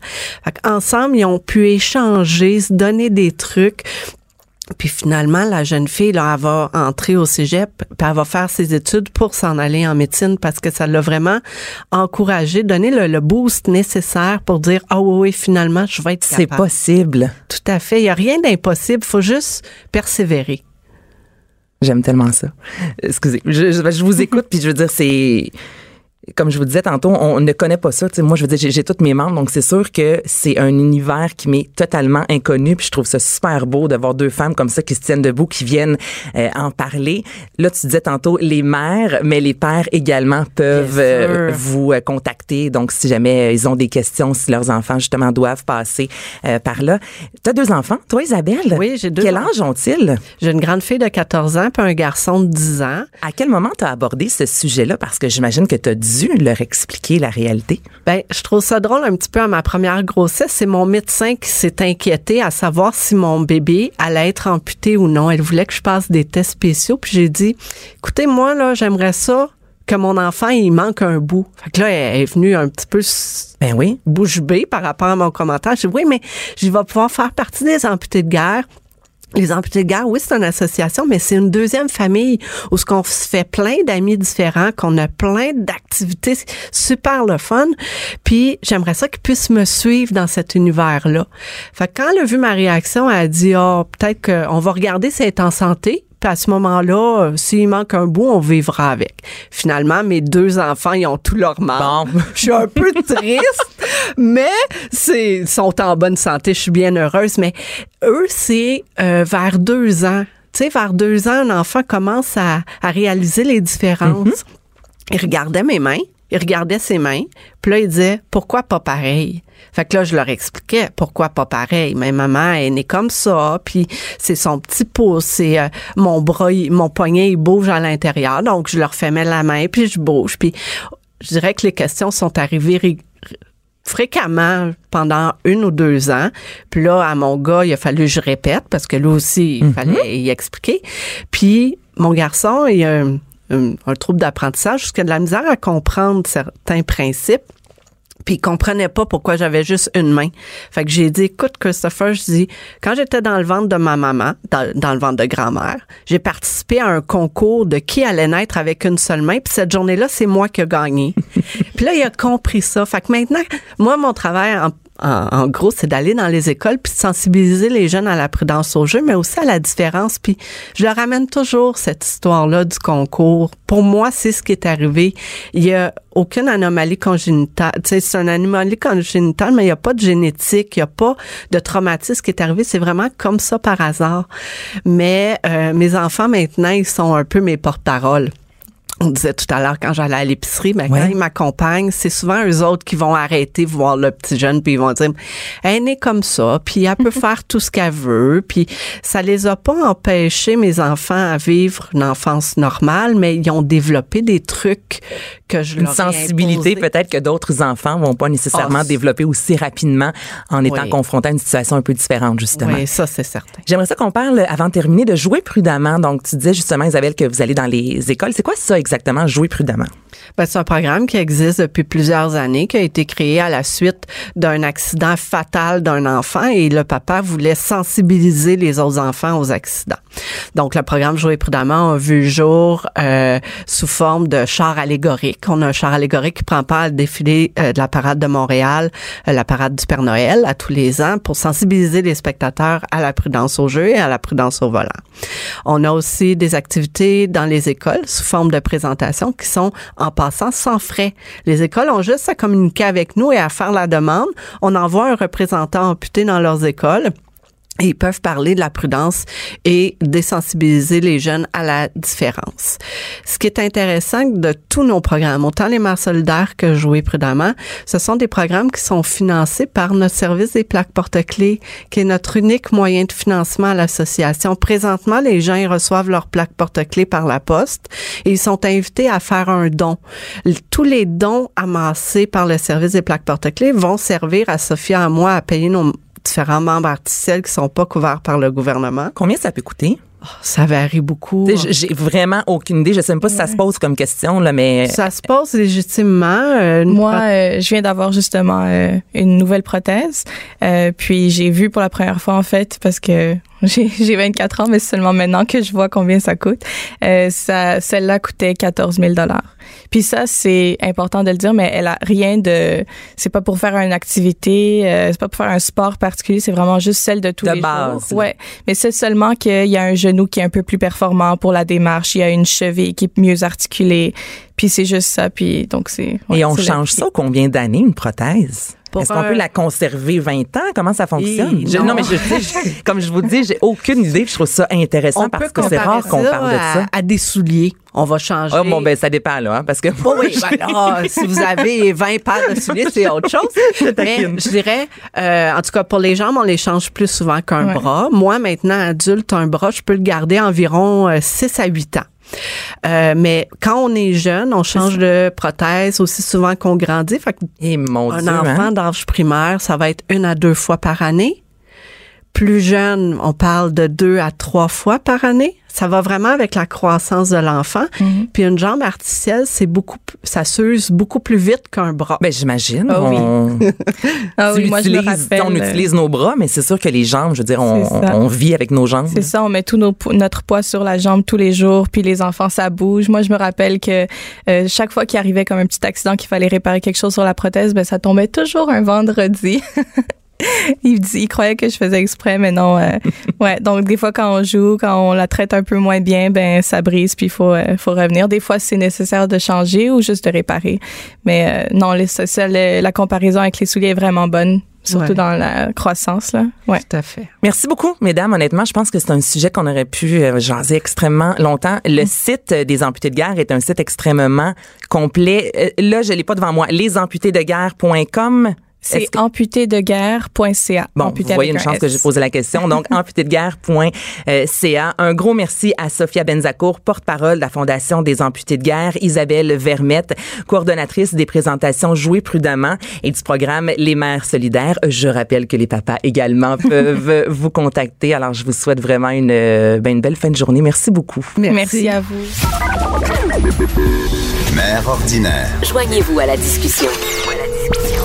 Ensemble, ils ont pu échanger, se donner des trucs. Puis finalement, la jeune fille, là, elle va entrer au cégep, puis elle va faire ses études pour s'en aller en médecine parce que ça l'a vraiment encouragé, donné le, boost nécessaire pour dire, ah oui, oui, finalement, je vais être capable. C'est possible. Tout à fait. Il n'y a rien d'impossible. Il faut juste persévérer. J'aime tellement ça. Excusez, je, je vous écoute, puis je veux dire, c'est comme je vous disais tantôt, on ne connaît pas ça. moi, je veux dire, j'ai toutes mes membres, donc c'est sûr que c'est un univers qui m'est totalement inconnu. Puis je trouve ça super beau de voir deux femmes comme ça qui se tiennent debout, qui viennent euh, en parler. Là, tu disais tantôt les mères, mais les pères également peuvent euh, vous euh, contacter. Donc, si jamais ils ont des questions, si leurs enfants justement doivent passer par là. Tu as deux enfants, toi, Isabelle? Oui, j'ai deux. Quel âge ont-ils? J'ai une grande fille de 14 ans puis un garçon de 10 ans. À quel moment tu as abordé ce sujet-là? Parce que j'imagine que tu as dû leur expliquer la réalité? Ben, je trouve ça drôle un petit peu à ma première grossesse. C'est mon médecin qui s'est inquiété à savoir si mon bébé allait être amputé ou non. Elle voulait que je passe des tests spéciaux. Puis j'ai dit, écoutez, moi, là, j'aimerais ça que mon enfant, il manque un bout. Fait que là, elle est venue un petit peu ben oui. bouche bée par rapport à mon commentaire. J'ai dit, oui, mais je vais pouvoir faire partie des amputés de guerre les amputés de guerre, oui, c'est une association, mais c'est une deuxième famille où ce qu'on se fait plein d'amis différents, qu'on a plein d'activités super le fun. Puis j'aimerais ça qu'ils puissent me suivre dans cet univers-là. Fait que quand elle a vu ma réaction, elle a dit, oh, peut-être qu'on va regarder si elle est en santé à ce moment-là, euh, s'il manque un bout, on vivra avec. Finalement, mes deux enfants, ils ont tout leur mal. Je suis un peu triste, mais c'est sont en bonne santé. Je suis bien heureuse. Mais eux, c'est euh, vers deux ans. Tu sais, vers deux ans, un enfant commence à, réaliser les différences. Mm-hmm. Il regardait mes mains. Il regardait ses mains, puis là, il disait, pourquoi pas pareil? Fait que là, je leur expliquais pourquoi pas pareil. Mais maman est née comme ça, puis c'est son petit pouce, c'est euh, mon bras, mon poignet, il bouge à l'intérieur, donc je leur fais mettre la main, puis je bouge. Puis je dirais que les questions sont arrivées ré- fréquemment pendant une ou deux ans. Puis là, à mon gars, il a fallu que je répète parce que lui aussi, il fallait y expliquer. Puis mon garçon, il a un, un- un trouble d'apprentissage, jusqu'à de la misère à comprendre certains principes. Puis il comprenait pas pourquoi j'avais juste une main. Fait que j'ai dit, écoute, Christopher, je dis, quand j'étais dans le ventre de ma maman, dans, dans le ventre de grand-mère, j'ai participé à un concours de qui allait naître avec une seule main. Puis cette journée-là, c'est moi qui ai gagné. puis là, il a compris ça. Fait que maintenant, moi, mon travail en en, en gros, c'est d'aller dans les écoles puis sensibiliser les jeunes à la prudence au jeu, mais aussi à la différence. Puis je leur ramène toujours cette histoire-là du concours. Pour moi, c'est ce qui est arrivé. Il y a aucune anomalie congénitale. C'est une anomalie congénitale, mais il n'y a pas de génétique, il n'y a pas de traumatisme qui est arrivé. C'est vraiment comme ça par hasard. Mais euh, mes enfants, maintenant, ils sont un peu mes porte-paroles on disait tout à l'heure quand j'allais à l'épicerie, mais Ouais. quand ils m'accompagnent, c'est souvent eux autres qui vont arrêter voir le petit jeune puis ils vont dire elle est née comme ça, puis elle peut faire tout ce qu'elle veut, puis ça les a pas empêchés mes enfants à vivre une enfance normale, mais ils ont développé des trucs que je Une sensibilité peut-être que d'autres enfants vont pas nécessairement Ah, développer aussi rapidement en étant Oui. confrontés à une situation un peu différente, justement. Oui, ça c'est certain. J'aimerais ça qu'on parle, avant de terminer, de jouer prudemment. Donc, tu disais justement, Isabelle, que vous allez dans les écoles. C'est quoi ça exactement, jouer prudemment? Ben, c'est un programme qui existe depuis plusieurs années, qui a été créé à la suite d'un accident fatal d'un enfant et le papa voulait sensibiliser les autres enfants aux accidents. Donc, le programme Jouer prudemment a vu le jour euh, sous forme de char allégorique. On a un char allégorique qui prend part au défilé euh, de la parade de Montréal, euh, la parade du Père Noël à tous les ans pour sensibiliser les spectateurs à la prudence au jeu et à la prudence au volant. On a aussi des activités dans les écoles sous forme de présentation qui sont en passant sans frais. Les écoles ont juste à communiquer avec nous et à faire la demande. On envoie un représentant amputé dans leurs écoles. Ils peuvent parler de la prudence et désensibiliser les jeunes à la différence. Ce qui est intéressant de tous nos programmes, autant les mères solidaires que Jouer prudemment, ce sont des programmes qui sont financés par notre service des plaques porte-clés, qui est notre unique moyen de financement à l'association. Présentement, les gens ils reçoivent leurs plaques porte-clés par la poste et ils sont invités à faire un don. Tous les dons amassés par le service des plaques porte-clés vont servir à Sophia et à moi à payer nos différents membres artificiels qui sont pas couverts par le gouvernement. Combien ça peut coûter? Ça varie beaucoup. J'ai vraiment aucune idée. Je sais même pas si ça se pose comme question, là, mais Ça se passe légitimement. euh, Moi, euh, je viens d'avoir justement euh, une nouvelle prothèse. Euh, puis j'ai vu pour la première fois, en fait, parce que j'ai j'ai 24 ans, mais c'est seulement maintenant que je vois combien ça coûte. Euh, ça, Celle-là coûtait 14 000 Puis ça, c'est important de le dire, mais elle a rien de... C'est pas pour faire une activité, euh, c'est pas pour faire un sport particulier, c'est vraiment juste celle de tous De les base, jours. Ouais, mais c'est seulement qu'il y a un genou qui est un peu plus performant pour la démarche, il y a une cheville qui est mieux articulée, puis c'est juste ça, puis donc c'est... ouais, et on change ça combien d'années, une prothèse? Pour Est-ce qu'on un- peut la conserver 20 ans? Comment ça fonctionne? Je- non. non. mais je, je- comme je vous dis, j'ai aucune idée. Je trouve ça intéressant on parce que c'est rare qu'on parle de ça. à des souliers. On va changer. Oh, bon, ben, ça dépend, là, hein, parce que. Oh oui, ben si vous avez 20 paires de souliers, c'est autre chose. Mais je dirais, euh, en tout cas, pour les jambes, on les change plus souvent qu'un Ouais. bras. Moi, maintenant, adulte, un bras, je peux le garder environ euh, 6 à 8 ans. Euh, mais quand on est jeune, on change de prothèse aussi souvent qu'on grandit. Fait que Et mon un Dieu, enfant hein? d'âge primaire, ça va être une à deux fois par année. Plus jeune, on parle de deux à trois fois par année. Ça va vraiment avec la croissance de l'enfant. Mhm. Puis une jambe artificielle, c'est beaucoup, ça s'use beaucoup plus vite qu'un bras. Ben, j'imagine. Ah oui. on, Ah oui, moi, je me rappelle. on euh, utilise nos bras, mais c'est sûr que les jambes, je veux dire, on, vit avec nos jambes. C'est ça, on met tout nos notre poids sur la jambe tous les jours, puis les enfants, ça bouge. Moi, je me rappelle que euh, chaque fois qu'il arrivait comme un petit accident, qu'il fallait réparer quelque chose sur la prothèse, ben ça tombait toujours un vendredi. il, dit, il croyait que je faisais exprès, mais non. euh, ouais, donc des fois quand on joue, quand on la traite un peu moins bien, ben ça brise, puis il faut, euh, faut revenir. Des fois, c'est nécessaire de changer ou juste de réparer. Mais euh, non, les, ça, la comparaison avec les souliers est vraiment bonne. surtout Ouais. dans la croissance. Là. Ouais. Tout à fait. Merci beaucoup, mesdames. Honnêtement, je pense que c'est un sujet qu'on aurait pu euh, jaser extrêmement longtemps. Le Mm. site des amputés de guerre est un site extrêmement complet. Euh, là, je l'ai pas devant moi. Lesamputéesdeguerre.com. C'est que- amputédeguerre.ca. Bon, Amputé vous voyez une chance que j'ai posé la question. Donc, amputédeguerre.ca. Un gros merci à Sophia Benzacourt, porte-parole de la Fondation des amputés de guerre, Isabelle Vermette, coordonnatrice des présentations Jouer prudemment et du programme Les mères solidaires. Je rappelle que les papas également peuvent vous contacter. Alors, je vous souhaite vraiment une, euh, ben, une belle fin de journée. Merci beaucoup. Merci à vous. Mère ordinaire. Joignez-vous à la discussion.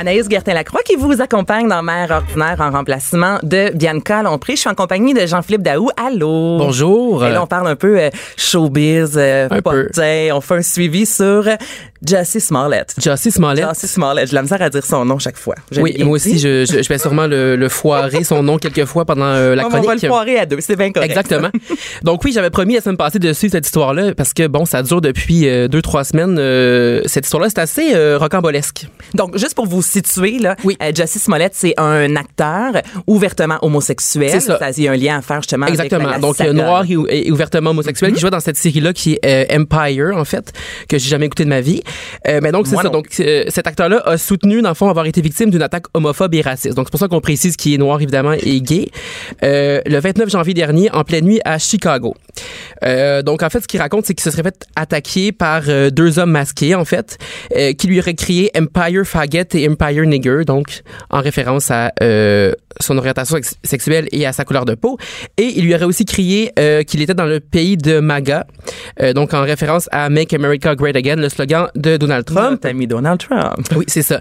Anaïs Gertin-Lacroix qui vous accompagne dans Mère ordinaire en remplacement de Bianca Lompré. Je suis en compagnie de Jean-Philippe Daou. Allô? Bonjour. Et là, on parle un peu euh, showbiz, euh, Un peu. On fait un suivi sur Jussie Smollett. Jussie Smollett. Jussie Smollett. J'ai la misère à dire son nom chaque fois. Oui, moi aussi, je, je, je vais sûrement le, le foirer son nom quelques fois pendant euh, la On chronique. va le foirer à deux. C'est bien correct. Exactement. Donc oui, j'avais promis la semaine passée de suivre cette histoire-là parce que bon, ça dure depuis euh, deux trois semaines. Euh, cette histoire-là, c'est assez rocambolesque. Donc, juste pour vous situer, là, Oui. euh, Jussie Smollett, c'est un acteur ouvertement homosexuel. C'est ça. Il y a un lien à faire justement Exactement. avec la, la Donc saga, noir et, et ouvertement homosexuel qui jouait dans cette série-là qui est euh, Empire en fait que j'ai jamais écouté de ma vie. Euh, mais donc c'est ça. non Donc euh, cet acteur-là a soutenu dans le fond avoir été victime d'une attaque homophobe et raciste. Donc c'est pour ça qu'on précise qu'il est noir évidemment et gay. Le 29 janvier dernier en pleine nuit à Chicago. Donc en fait ce qu'il raconte c'est qu'il se serait fait attaquer par deux hommes masqués en fait qui lui auraient crié Empire faggot et Empire nigger donc en référence à euh, son orientation sex- sexuelle et à sa couleur de peau et il lui aurait aussi crié euh, qu'il était dans le pays de MAGA euh, donc en référence à Make America Great Again le slogan de Donald Trump Notre ami Donald Trump. oui, c'est ça.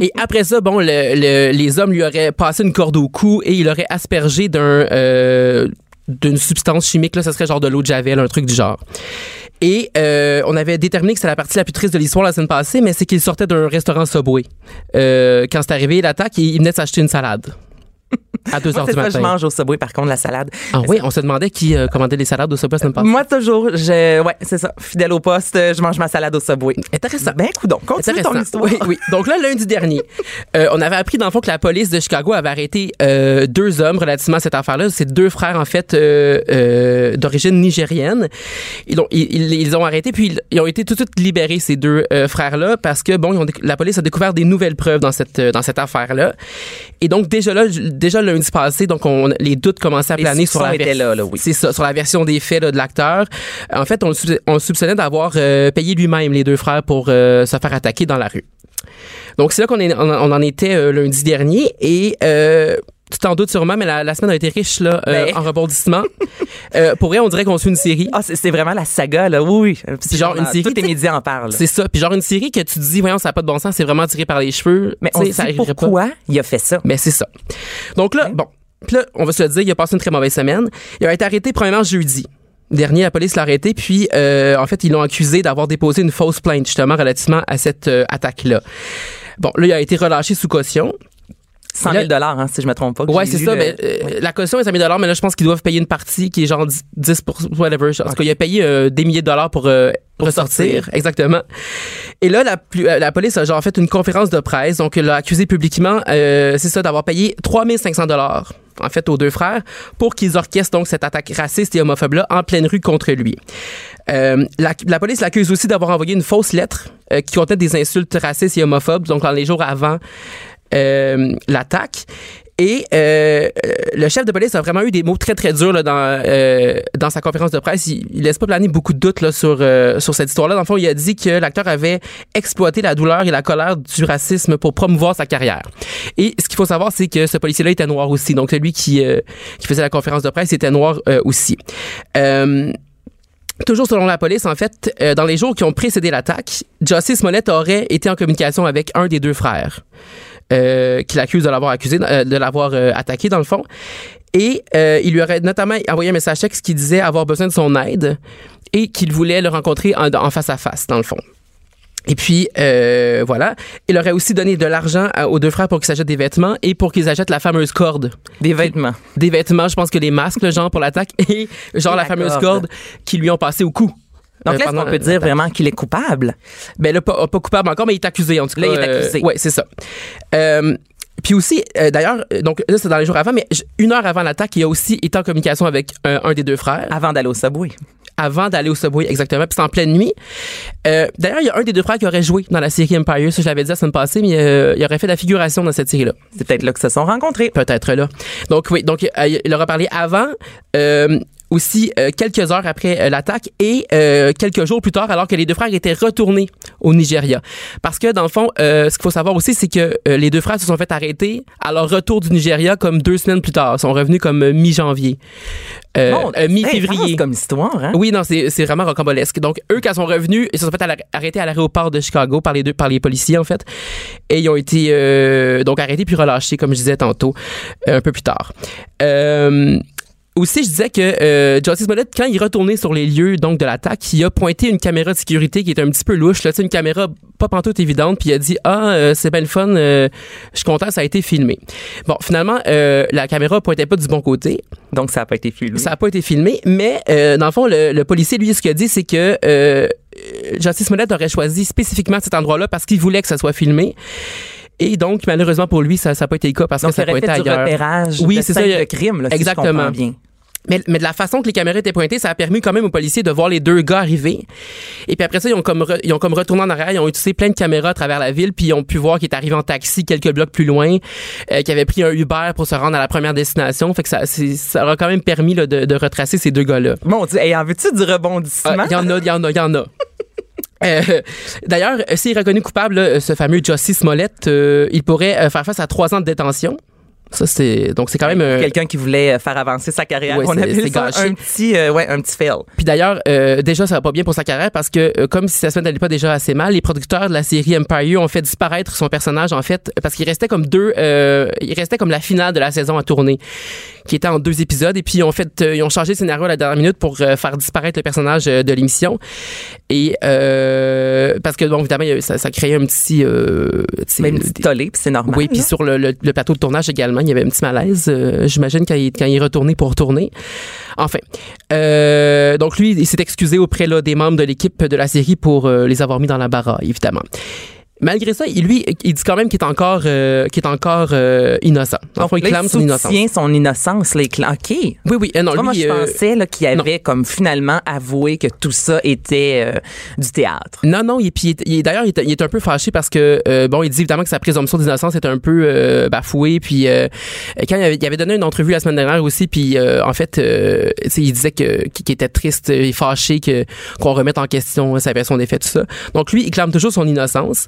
Et après ça, bon, le- le- les hommes lui auraient passé une corde au cou et il aurait aspergé d'un d'une substance chimique là, ça serait genre de l'eau de javel, un truc du genre. Et euh, on avait déterminé que c'était la partie la plus triste de l'histoire la semaine passée, mais c'est qu'il sortait d'un restaurant Subway. Euh, quand c'est arrivé l'attaque, il il venait s'acheter une salade. À 2 Moi, heures du ça, je matin. mange au Subway, par contre, la salade. Ah oui, on se demandait qui euh, commandait les salades au Subway la semaine passée. Moi, toujours, je, ouais, c'est ça. Fidèle au poste, euh, je mange ma salade au Subway. Intéressant. Ben, coudon, continue ton Intéressant. histoire. Oui, oui. Donc là, lundi dernier, euh, on avait appris dans le fond que la police de Chicago avait arrêté euh, deux hommes relativement à cette affaire-là. C'est deux frères en fait d'origine nigérienne. Ils ont, ils, ils- ont arrêté puis ils, ils ont été tout de suite libérés ces deux frères-là parce que bon, ils ont déc- la police a découvert des nouvelles preuves dans cette dans cette affaire-là. Et donc déjà là, déjà lundi passé, donc on, les doutes commençaient à Les planer sur la soupçons étaient vers- là, là, oui. C'est ça, sur la version des faits là, de l'acteur. En fait, on, soupçonnait- on le soupçonnait d'avoir euh, payé lui-même les deux frères pour euh, se faire attaquer dans la rue. Donc c'est là qu'on est- on, on en était euh, lundi dernier et tu t'en doutes sûrement, mais la, la semaine a été riche là, euh, Ben. en rebondissements. Euh, pour vrai, on dirait qu'on suit une série. Ah, c'est c'est vraiment la saga, là. Oui, oui. Puis genre une série, Tous les médias en parlent. C'est ça. Puis genre une série que tu te dis, voyons, ça n'a pas de bon sens, c'est vraiment tiré par les cheveux. Mais on sait ça arriverait pas. pourquoi il a fait ça. Mais c'est ça. Donc là, bon. Puis là, on va se le dire, il a passé une très mauvaise semaine. Il a été arrêté premièrement jeudi. Dernier, la police l'a arrêté, puis euh, en fait, ils l'ont accusé d'avoir déposé une fausse plainte justement relativement à cette euh, attaque-là. Bon, là, il a été relâché sous caution. 100 000 hein, si je me trompe pas. Ouais, c'est ça. le- Mais, euh, La caution est 100 000 mais là, je pense qu'ils doivent payer une partie qui est genre 10, 10 whatever. En tout cas, il a payé euh, des milliers de dollars pour, euh, ressortir. sortir. Exactement. Et là, la, police a genre fait une conférence de presse. Donc, elle l'a accusé publiquement, c'est ça, d'avoir payé 3500 dollars en fait, aux deux frères, pour qu'ils orchestrent donc cette attaque raciste et homophobe-là en pleine rue contre lui. Euh, la, la police l'accuse aussi d'avoir envoyé une fausse lettre euh, qui contenait des insultes racistes et homophobes, donc dans les jours avant l'attaque. Et euh, euh, le chef de police a vraiment eu des mots très très durs là, dans euh, dans sa conférence de presse. Il, il laisse pas planer beaucoup de doutes là, sur euh, sur cette histoire-là. Dans le fond, il a dit que l'acteur avait exploité la douleur et la colère du racisme pour promouvoir sa carrière. Et ce qu'il faut savoir, c'est que ce policier-là était noir aussi. Donc celui qui euh, qui faisait la conférence de presse était noir euh, aussi. Euh, Toujours selon la police, en fait, euh, dans les jours qui ont précédé l'attaque, Jussie Smollett aurait été en communication avec un des deux frères, euh, qui l'accuse de l'avoir accusé, euh, de l'avoir euh, attaqué dans le fond. Et il lui aurait notamment envoyé un message texte qui disait avoir besoin de son aide et qu'il voulait le rencontrer en, en face à face, dans le fond. Et puis, euh, voilà. Il aurait aussi donné de l'argent aux deux frères pour qu'ils s'achètent des vêtements et pour qu'ils achètent la fameuse corde. Des vêtements. Des vêtements, je pense que les masques, le genre pour l'attaque, et genre Et la, la fameuse corde. corde qu'ils lui ont passée au cou. Donc Euh, là, est-ce pendant qu'on peut dire vraiment qu'il est coupable? Ben là, pas, pas coupable encore, mais il est accusé en tout cas. Là, il est accusé. oui, c'est ça. Euh, puis aussi, euh, d'ailleurs, euh, donc là, c'est dans les jours avant, mais une heure avant l'attaque, il a aussi été en communication avec euh, un des deux frères. Avant d'aller au Subway. avant d'aller au Subway, exactement. Puis c'est en pleine nuit. Euh, D'ailleurs, il y a un des deux frères qui aurait joué dans la série Empire. Ça, je l'avais dit la semaine passée, mais euh, il aurait fait la figuration dans cette série-là. C'est peut-être là que se sont rencontrés. Peut-être là. Donc oui, donc euh, il leur a parlé avant. Aussi euh, quelques heures après euh, l'attaque et euh, quelques jours plus tard alors que les deux frères étaient retournés au Nigeria parce que dans le fond ce qu'il faut savoir aussi c'est que les deux frères se sont fait arrêter à leur retour du Nigeria comme deux semaines plus tard Ils sont revenus comme mi-janvier Bon, mi-février comme histoire, hein? oui, non, c'est vraiment rocambolesque. Donc, eux, quand ils sont revenus, ils se sont fait arrêter à l'aéroport de Chicago par les deux, par les policiers, en fait. Et ils ont été, donc, arrêtés puis relâchés, comme je disais tantôt, un peu plus tard. Euh, aussi, je disais que euh, Justice Smollett, quand il retourné sur les lieux donc de l'attaque, il a pointé une caméra de sécurité qui est un petit peu louche, là, une caméra pas pantoute évidente, puis il a dit ah euh, c'est bien le fun, euh, je suis content, ça a été filmé. Bon, finalement, euh, la caméra pointait pas du bon côté, Donc, ça n'a pas été filmé. ça n'a pas été filmé, mais dans le fond, le, le policier, lui, ce qu'il a dit, c'est que Justice Smollett aurait choisi spécifiquement cet endroit-là parce qu'il voulait que ça soit filmé. Et donc, malheureusement pour lui, ça n'a pas été le cas parce Donc, que ça n'a pas été du ailleurs. repérage Oui, c'est ça, a- de crime, là, si je Exactement. bien. Mais, mais de la façon que les caméras étaient pointées, ça a permis quand même aux policiers de voir les deux gars arriver. Et puis après ça, ils ont comme, re- ils ont comme retourné en arrière, ils ont utilisé plein de caméras à travers la ville, puis ils ont pu voir qu'il est arrivé en taxi quelques blocs plus loin, euh, qu'il avait pris un Uber pour se rendre à la première destination. Fait que ça, ça aura quand même permis là, de, de retracer ces deux gars-là. Mon Dieu, hey, en veux-tu du rebondissement? Ah, Il y en a, il y en a, il y en a. Euh, D'ailleurs, euh, s'il est reconnu coupable, là, ce fameux Jussie Smollett, euh, il pourrait euh, faire face à trois ans de détention. Ça, c'est donc c'est quand même. euh, Quelqu'un qui voulait euh, faire avancer sa carrière. Ouais, On c'est- appelle ça gâché. un petit, euh, ouais, un petit fail. Puis d'ailleurs, euh, déjà, ça va pas bien pour sa carrière parce que comme si sa semaine n'allait pas déjà assez mal, les producteurs de la série Empire ont fait disparaître son personnage en fait parce qu'il restait comme deux, il restait comme la finale de la saison à tourner, qui était en deux épisodes et puis ils ont fait, ils ont changé le scénario à la dernière minute pour faire disparaître le personnage de l'émission et parce que bon évidemment ça, ça créait un petit, Même une petite des- tollée, puis c'est normal. oui, puis sur le, le- le plateau de tournage également, il y avait un petit malaise, euh, j'imagine, quand il, quand est retourné pour retourner. Enfin, euh, donc lui, il s'est excusé auprès là, des membres de l'équipe de la série pour euh, les avoir mis dans la baraille, évidemment. Malgré ça, il, lui, il dit quand même qu'il est encore, euh, qu'il est encore euh, innocent. Fond, il clame son innocence. soutient son innocence. Il cla- OK. Oui, oui. euh, non, Moi, moi, lui, je euh, pensais là, qu'il non. avait comme finalement avoué que tout ça était euh, du théâtre. Non, non, et puis il il d'ailleurs, il, est- il est un peu fâché parce que, euh, bon, il dit évidemment que sa présomption d'innocence est un peu euh, bafouée, puis euh, quand il avait, il avait donné une entrevue la semaine dernière aussi, puis euh, en fait, euh, il disait que qu'il était triste et fâché que qu'on remette en question sa version des faits, tout ça. Donc lui, il clame toujours son innocence.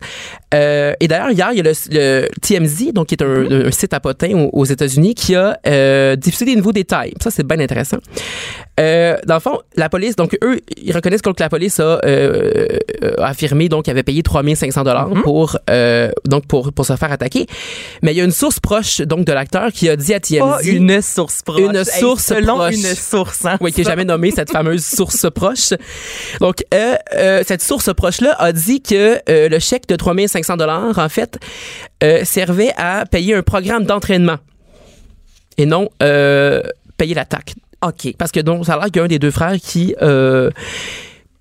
Euh, et d'ailleurs, hier, il y a le, le TMZ, donc qui est un, un site à potins aux, aux États-Unis, qui a euh, diffusé des nouveaux détails. Ça, c'est bien intéressant. Euh, dans le fond, la police, donc eux, ils reconnaissent que la police a euh, euh, affirmé donc qu'il avait payé 3500 dollars pour euh, donc pour pour se faire attaquer. Mais il y a une source proche donc de l'acteur qui a dit à TMZ Pas une source proche. Une Hey, source selon proche. une source. hein, oui, qui est jamais nommée cette fameuse source proche. Donc, euh, euh, cette source proche-là a dit que euh, le chèque de 3500 dollars, en fait, euh, servait à payer un programme d'entraînement et non euh, payer l'attaque. OK. Parce que donc, ça a l'air qu'il y a un des deux frères qui euh,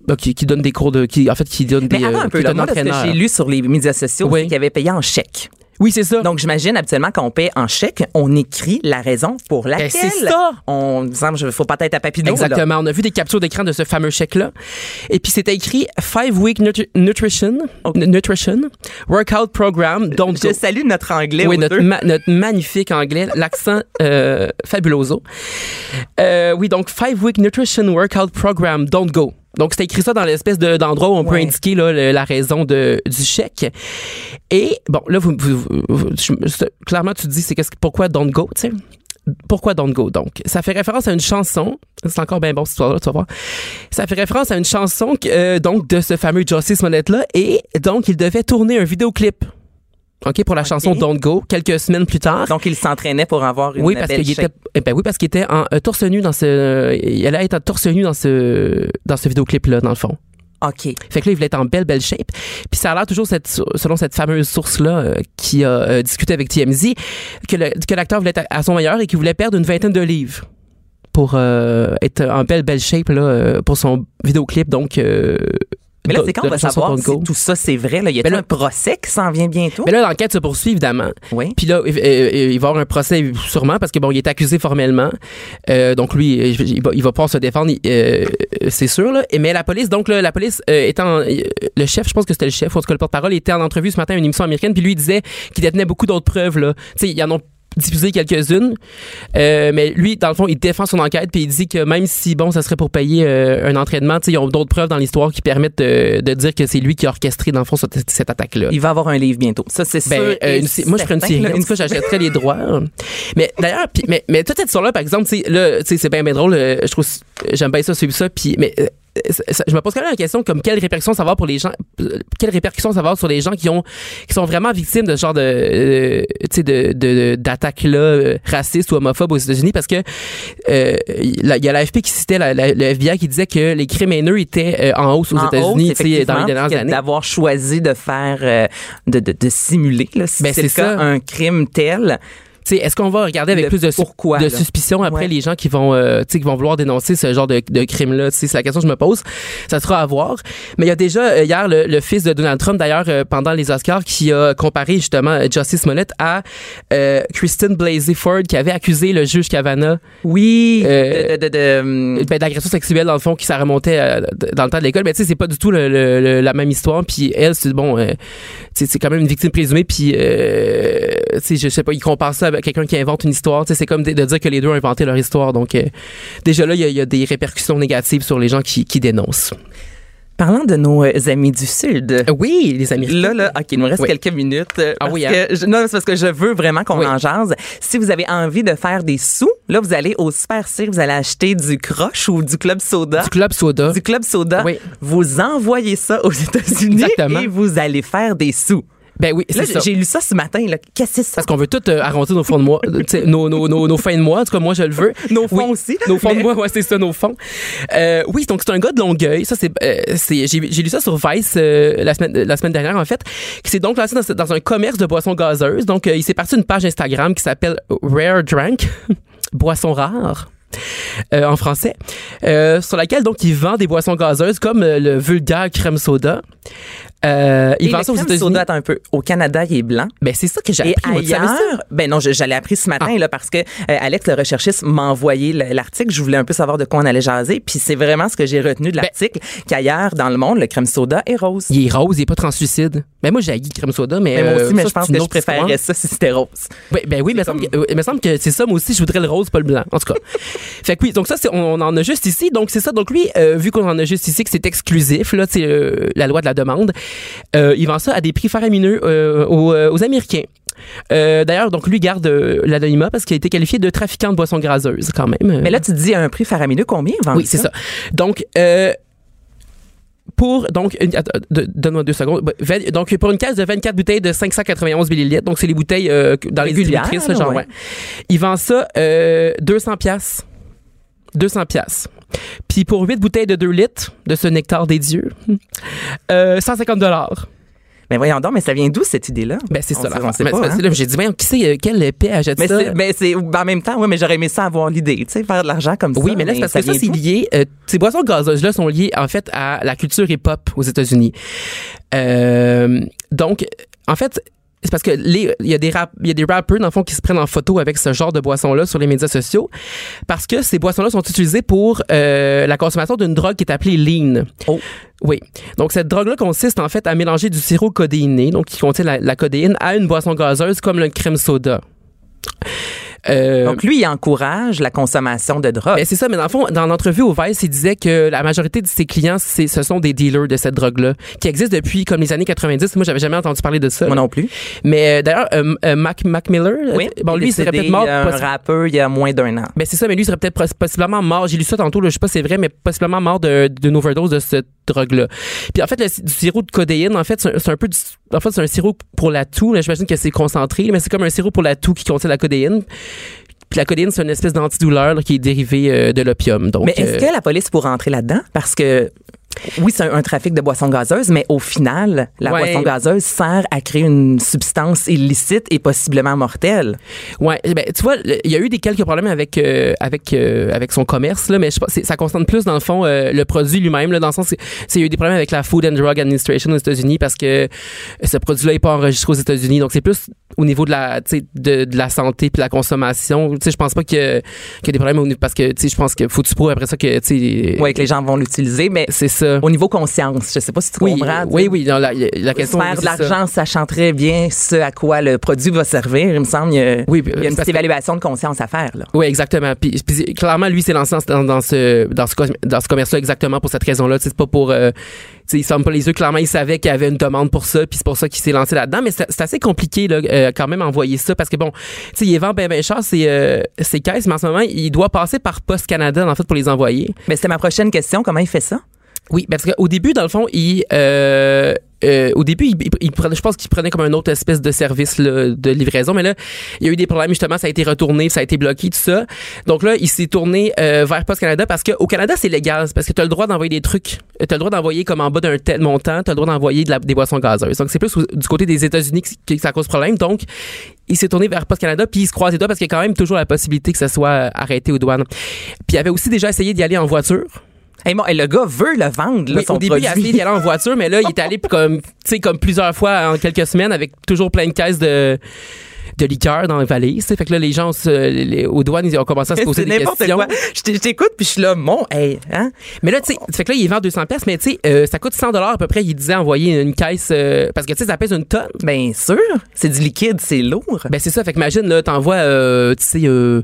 bah, qui, qui donne des cours de qui en fait qui donne des Mais attends euh, un peu, qui est là, moi, que j'ai lu sur les médias sociaux, Oui. qu'il avait payé en chèque? Oui, c'est ça. Donc, j'imagine, habituellement, quand on paye en chèque, on écrit la raison pour laquelle. Ben, c'est ça. On, il semble, je- faut pas être à Papineau. là. Exactement. On a vu des captures d'écran de ce fameux chèque-là. Et puis, c'était écrit Five Week Nutri- Nutrition, Nutrition Workout Program. Don't Je go. salue notre anglais Oui, notre, ma- notre magnifique anglais, l'accent euh, fabuloso. Euh, oui, donc Five Week Nutrition Workout Program, don't go. Donc, c'était écrit ça dans l'espèce de- d'endroit où on peut indiquer là, le- la raison de, du chèque. Et, bon, là, vous, vous- vous- je- clairement, tu te dis, c'est qu'est-ce que- pourquoi don't go, tu sais? Pourquoi Don't Go? Donc, ça fait référence à une chanson. C'est encore bien bon, cette histoire-là, tu vas voir. Ça fait référence à une chanson, euh, donc, de ce fameux Jussie Smollett-là. Et, donc, il devait tourner un vidéoclip. OK, pour la chanson Don't Go, quelques semaines plus tard. Donc, il s'entraînait pour avoir une Oui, parce belle qu'il était, eh ben oui, parce qu'il était en euh, torse nu dans ce, il allait être en torse nu dans ce, dans ce vidéoclip-là, dans le fond. OK. Fait que là, il voulait être en belle, belle shape. Puis ça a l'air toujours, cette, selon cette fameuse source-là euh, qui a euh, discuté avec TMZ, que le- que l'acteur voulait être à son meilleur et qu'il voulait perdre une vingtaine de livres pour euh, être en belle, belle shape là, pour son vidéoclip. Donc, euh, Mais là, c'est quand on va savoir si tout ça, c'est vrai. Là? Y a Ben là- un procès qui s'en vient bientôt? Mais là, l'enquête se poursuit, évidemment. oui. Puis là, euh, il va y avoir un procès sûrement parce que bon, il est accusé formellement. Euh, donc lui, il va, il va pouvoir se défendre, euh, c'est sûr. Là. Mais la police, donc là, la police euh, étant euh, le chef, je pense que c'était le chef, ou en tout cas le porte-parole, était en entrevue ce matin à une émission américaine, puis lui il disait qu'il détenait beaucoup d'autres preuves. Là, tu sais, ils en ont diffusé quelques-unes, Euh, mais lui, dans le fond, il défend son enquête puis il dit que même si bon, ça serait pour payer euh, un entraînement, tu sais, ils ont d'autres preuves dans l'histoire qui permettent de, de dire que c'est lui qui a orchestré dans le fond cette, cette attaque-là. Il va avoir un livre bientôt. Ça, c'est Ben, sûr. euh, une moi, je ferais une série. là. Tout cas, j'achèterais les droits. Mais d'ailleurs, mais, mais toute cette histoire-là, par exemple, tu sais, là, c'est bien, bien drôle. euh, Je trouve, j'aime bien ça, suivre ça. Puis, mais euh, je me pose quand même la question comme quelles répercussions ça va avoir pour les gens, euh, quelles répercussions ça va avoir sur les gens qui ont, qui sont vraiment victimes de ce genre de, euh, tu sais, de, d'attaques là, euh, racistes ou homophobes aux États-Unis, parce que euh, il y a l'AFP qui citait la- la- le FBI qui disait que les crimes haineux étaient euh, en hausse aux États-Unis, hausse, tu sais, dans les dernières années. D'avoir choisi de faire, euh, de, de, de simuler, là, si Ben, c'est cas, ça. un crime tel. Est-ce qu'on va regarder avec Le plus de, pourquoi, de suspicion après Ouais. les gens qui vont, euh, tu sais, qui vont vouloir dénoncer ce genre de, de crime-là? C'est la question que je me pose. Ça sera à voir. Mais il y a déjà euh, hier le, le fils de Donald Trump, d'ailleurs, euh, pendant les Oscars, qui a comparé justement euh, Justice Smollett à Kristen Blasey Ford, qui avait accusé le juge Kavanaugh Oui. Ben, d'agression sexuelle dans le fond qui ça remontait dans le temps de l'école mais tu sais c'est pas du tout le- le- la même histoire puis elle c'est bon c'est quand même une victime présumée puis tu sais je sais pas il compare ça quelqu'un qui invente une histoire c'est comme de, de dire que les deux ont inventé leur histoire donc euh, déjà là il y, a- il y a des répercussions négatives sur les gens qui, qui dénoncent Parlant de nos euh, amis du Sud. Oui les Américains Là, là, OK, il nous reste Oui. quelques minutes. euh, Ah oui, hein? que je- non, c'est parce que je veux vraiment qu'on Oui. en jase. Si vous avez envie de faire des sous, là, vous allez au Super Cire, vous allez acheter du croche ou du Club Soda. du club soda Du Club Soda. Oui. Vous envoyez ça aux États-Unis et vous allez faire des sous. Ben oui Là, c'est ça j'ai lu ça ce matin. là. Qu'est-ce que c'est ça? parce qu'on veut tout euh, arrondir nos fonds de mois, euh, nos, nos, nos, nos fins de mois. En tout cas, moi, je le veux. Nos fonds Oui, aussi, là, Nos fonds mais- de mois, ouais, c'est ça, nos fonds. Euh, oui, donc c'est un gars de Longueuil. Ça, c'est, euh, j'ai, lu ça sur Vice la semaine, la semaine dernière, en fait, qui s'est donc lancé dans, dans un commerce de boissons gazeuses. Donc, il s'est parti d'une page Instagram qui s'appelle Rare Drank, boisson rare. euh, en français, euh, sur laquelle donc il vend des boissons gazeuses comme euh, le vulgaire crème soda. Euh, il Et vend ça aux crème États-Unis. un peu. Au Canada, il est blanc. Ben c'est ça que j'ai Et appris. moi, ça? ailleurs, ben non, l'ai appris ce matin Ah. là parce que euh, Alex le recherchiste m'a envoyé le- l'article. Je voulais un peu savoir de quoi on allait jaser, puis c'est vraiment ce que j'ai retenu de l'article qu'ailleurs dans le monde, le crème soda est rose. Il est rose, il est pas translucide. Ben moi j'ai le crème soda, mais, Mais moi euh, aussi, mais ça, je pense que je préférerais ça si c'était rose. Ben, ben oui, mais il me semble que- euh, il me semble que c'est ça. Moi aussi, je voudrais le rose, pas le blanc. En tout cas. fait que oui, donc ça, on, on en a juste ici. Donc c'est ça. Donc lui, euh, vu qu'on en a juste ici, que c'est exclusif, là, c'est euh, la loi de la demande. Euh, il vend ça à des prix faramineux euh, aux, euh, aux Américains. Euh, D'ailleurs, donc lui garde l'anonymat parce qu'il a été qualifié de trafiquant de boissons graseuses quand même. Mais là, tu dis un prix faramineux, combien vend Oui, c'est ça? Donc, pour donc une- attends, de- donne-moi deux secondes. Vingt- Donc pour une caisse de 24 bouteilles de 591 millilitres, donc c'est les bouteilles euh, dans les distributrices, genre ouais. Il vend ça euh, 200 pièces. 200 pièces. Puis pour 8 bouteilles de 2 litres de ce nectar des dieux, euh, 150 dollars. Mais voyons donc, mais ça vient d'où cette idée-là? Ben c'est ça sait- on sait Ben, pas, hein? J'ai dit, voyons, qui c'est, euh, quel épée achète Mais ça? mais c'est en même temps, oui, mais j'aurais aimé ça avoir l'idée, tu sais, faire de l'argent comme ça. Oui, mais là, c'est parce que ça, c'est lié. euh, ces boissons gazeuses-là sont liées, en fait, à la culture hip-hop aux États-Unis. Euh, donc, en fait, c'est parce que les, il y a des rap, il y a des rappeurs dans le fond qui se prennent en photo avec ce genre de boissons là sur les médias sociaux parce que ces boissons là sont utilisées pour euh, la consommation d'une drogue qui est appelée lean. Oh. Oui. Donc cette drogue là consiste en fait à mélanger du sirop codéiné donc qui contient la, la codéine à une boisson gazeuse comme le crème soda. Euh, Donc, lui, il encourage la consommation de drogue. ben, c'est ça, mais dans le fond, dans l'entrevue au Vice, il disait que la majorité de ses clients, c'est, ce sont des dealers de cette drogue-là, qui existent depuis comme les années 90. Moi, j'avais jamais entendu parler de ça. Moi non plus. Mais euh, d'ailleurs, euh, Mac, Mac Miller, Oui. bon, lui, il serait peut-être mort. Un rappeur il y a moins d'un an. ben, c'est ça, mais lui, il serait peut-être pos- possiblement mort. J'ai lu ça tantôt, là, je sais pas si c'est vrai, mais possiblement mort d'une overdose de cette drogue-là. Puis en fait, le, du sirop de codéine, en fait, c'est un, c'est un peu du, en fait, c'est un sirop pour la toux. J'imagine que c'est concentré, mais c'est comme un sirop pour la toux qui contient la codéine. Puis la codéine, c'est une espèce d'antidouleur qui est dérivée euh, de l'opium. Donc, Mais est-ce euh, que la police pourrait entrer là-dedans? Parce que oui, c'est un, un trafic de boissons gazeuses, mais au final, la Ouais. boisson gazeuse sert à créer une substance illicite et possiblement mortelle. Ouais, ben tu vois, il y a eu des quelques problèmes avec euh, avec euh, avec son commerce là, mais je ça concerne plus dans le fond euh, le produit lui-même là, dans le sens il y a eu des problèmes avec la Food and Drug Administration aux États-Unis parce que ce produit-là est pas enregistré aux États-Unis, donc c'est plus au niveau de la de, de la santé puis de la consommation. Tu sais, je pense pas que qu'il y a des problèmes au niveau parce que tu sais, je pense que faut tu prouves après ça que tu sais Oui, que les gens vont l'utiliser, mais c'est ça. au niveau conscience, je sais pas si tu Oui, comprends. oui, oui, non, la, la question Faire de l'argent, sachant très bien ce à quoi le produit va servir, il me semble, il y a, Oui, il y a une petite évaluation de conscience à faire. Là. Oui, exactement. Puis, puis clairement, lui, s'est lancé dans, dans ce dans ce, dans ce commerce-là exactement pour cette raison-là. C'est pas pour. Euh, il ferme pas les yeux. Clairement, il savait qu'il y avait une demande pour ça, puis c'est pour ça qu'il s'est lancé là-dedans. Mais c'est assez compliqué là, euh, quand même envoyer ça parce que bon, tu sais, il vend ben cher ses, euh, ses caisses, mais en ce moment, il doit passer par Post Canada en fait pour les envoyer. Mais c'était ma prochaine question. Comment il fait ça? Oui, parce qu'au début, dans le fond, il, euh, euh, au début, il, prenait, je pense qu'il prenait comme un autre espèce de service de livraison, mais là, il y a eu des problèmes justement, ça a été retourné, ça a été bloqué, tout ça. Donc là, il s'est tourné euh, vers Post Canada parce qu'au Canada, c'est légal, parce que tu as le droit d'envoyer des trucs, tu as le droit d'envoyer comme en bas d'un tel montant, tu as le droit d'envoyer des boissons gazeuses. Donc c'est plus du côté des États-Unis que, ça cause problème. Donc il s'est tourné vers Post Canada, puis il se croise les doigts parce qu'il y a quand même toujours la possibilité que ça soit arrêté aux douanes. Puis il avait aussi déjà essayé d'y aller en voiture. Hey, bon, et le gars veut le vendre, là, Oui, son au début, produit. il a essayé d'y aller en voiture, mais là, il est allé comme, comme plusieurs fois en quelques semaines avec toujours plein de caisses de de liqueur dans les valises. Fait que là, les gens les- aux douanes, ils ont commencé à se poser des questions. quoi. Je t'écoute, puis je suis là, mon, hey, hein? Mais là, tu sais, fait que là, il vend 200 pièces, mais tu sais, euh, ça coûte 100 dollars à peu près. Il disait envoyer une caisse euh, parce que tu sais, ça pèse une tonne. Bien sûr, c'est du liquide, c'est lourd. Ben c'est ça. Fait que imagine là, t'envoies, euh, tu sais, euh,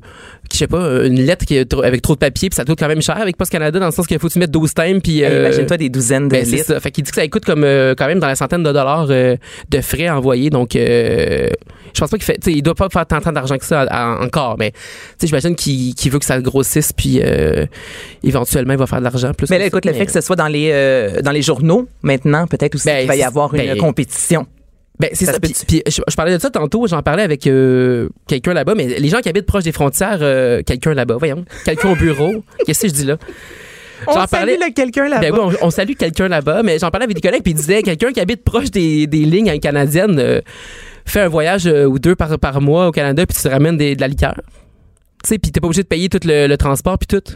je sais pas, une lettre qui est avec trop de papier, puis ça coûte quand même cher avec Post Canada dans le sens qu'il faut que tu mettes 12 times, puis. Euh, Imagine-toi des douzaines de Ben, litres. ça. Fait qu'il dit que ça coûte comme euh, quand même dans la centaine de dollars euh, de frais envoyés. Donc, euh, je pense pas qu'il fait. Il doit pas faire tant, tant d'argent que ça à- à- encore. Mais tu sais, j'imagine qu'il veut que ça grossisse, puis euh, éventuellement il va faire de l'argent plus. Mais là, ça. écoute, le Mais- fait que ce soit dans les, euh, dans les journaux, maintenant, peut-être aussi Ben, qu'il va y avoir une ben, compétition. Ben, c'est Ça ça. Puis, je, je parlais de ça tantôt, j'en parlais avec euh, quelqu'un là-bas, mais les gens qui habitent proche des frontières, euh, quelqu'un là-bas, voyons, quelqu'un au bureau, qu'est-ce que je dis là? On J'en salue quelqu'un là-bas. Ben oui, on, on salue quelqu'un là-bas, mais j'en parlais avec des collègues puis ils disaient quelqu'un qui habite proche des, des lignes hein, canadiennes euh, fait un voyage euh, ou deux par, par mois au Canada puis tu te ramènes des- de la liqueur. Tu sais, puis t'es pas obligé de payer tout le, le transport puis tout.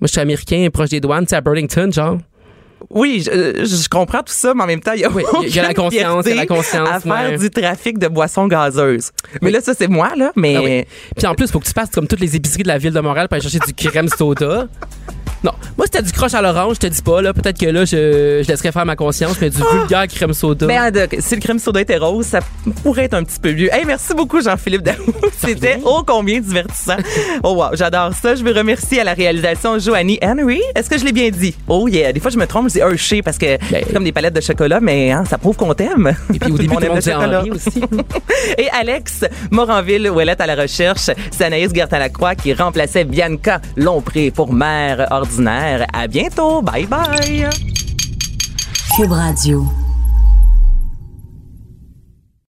Moi, je suis américain, proche des douanes, tu sais, à Burlington, genre. Oui, je, je comprends tout ça, mais en même temps, il y a, Oui, il y a la conscience, il y a la conscience, à faire ouais. du trafic de boissons gazeuses. Mais Oui. là, ça, c'est moi, là, mais... Ah oui. Puis en plus, faut que tu passes comme toutes les épiceries de la ville de Montréal pour aller chercher du crème soda. Non, moi c'était du croche à l'orange, je te dis pas là, peut-être que là je, je laisserais faire ma conscience, mais du vulgaire crème soda. Ben, de- si le crème soda était rose, ça pourrait être un petit peu mieux. Hey, merci beaucoup, Jean-Philippe Daou. C'était ô combien divertissant. Oh wow, j'adore ça. Je veux remercier à la réalisation Joanie Henry. Est-ce que je l'ai bien dit? Oh yeah. Des fois, je me trompe, je dis Hershey parce que Ben- c'est comme des palettes de chocolat, mais hein, ça prouve qu'on t'aime. Et puis au début, tout le monde disait. Henri aussi. Et Alex Moranville, où elle est à la recherche, c'est Anaïs Gertin-Lacroix qui remplaçait Bianca Lompré pour mère ordinaire. À bientôt. Bye bye. Cube Radio.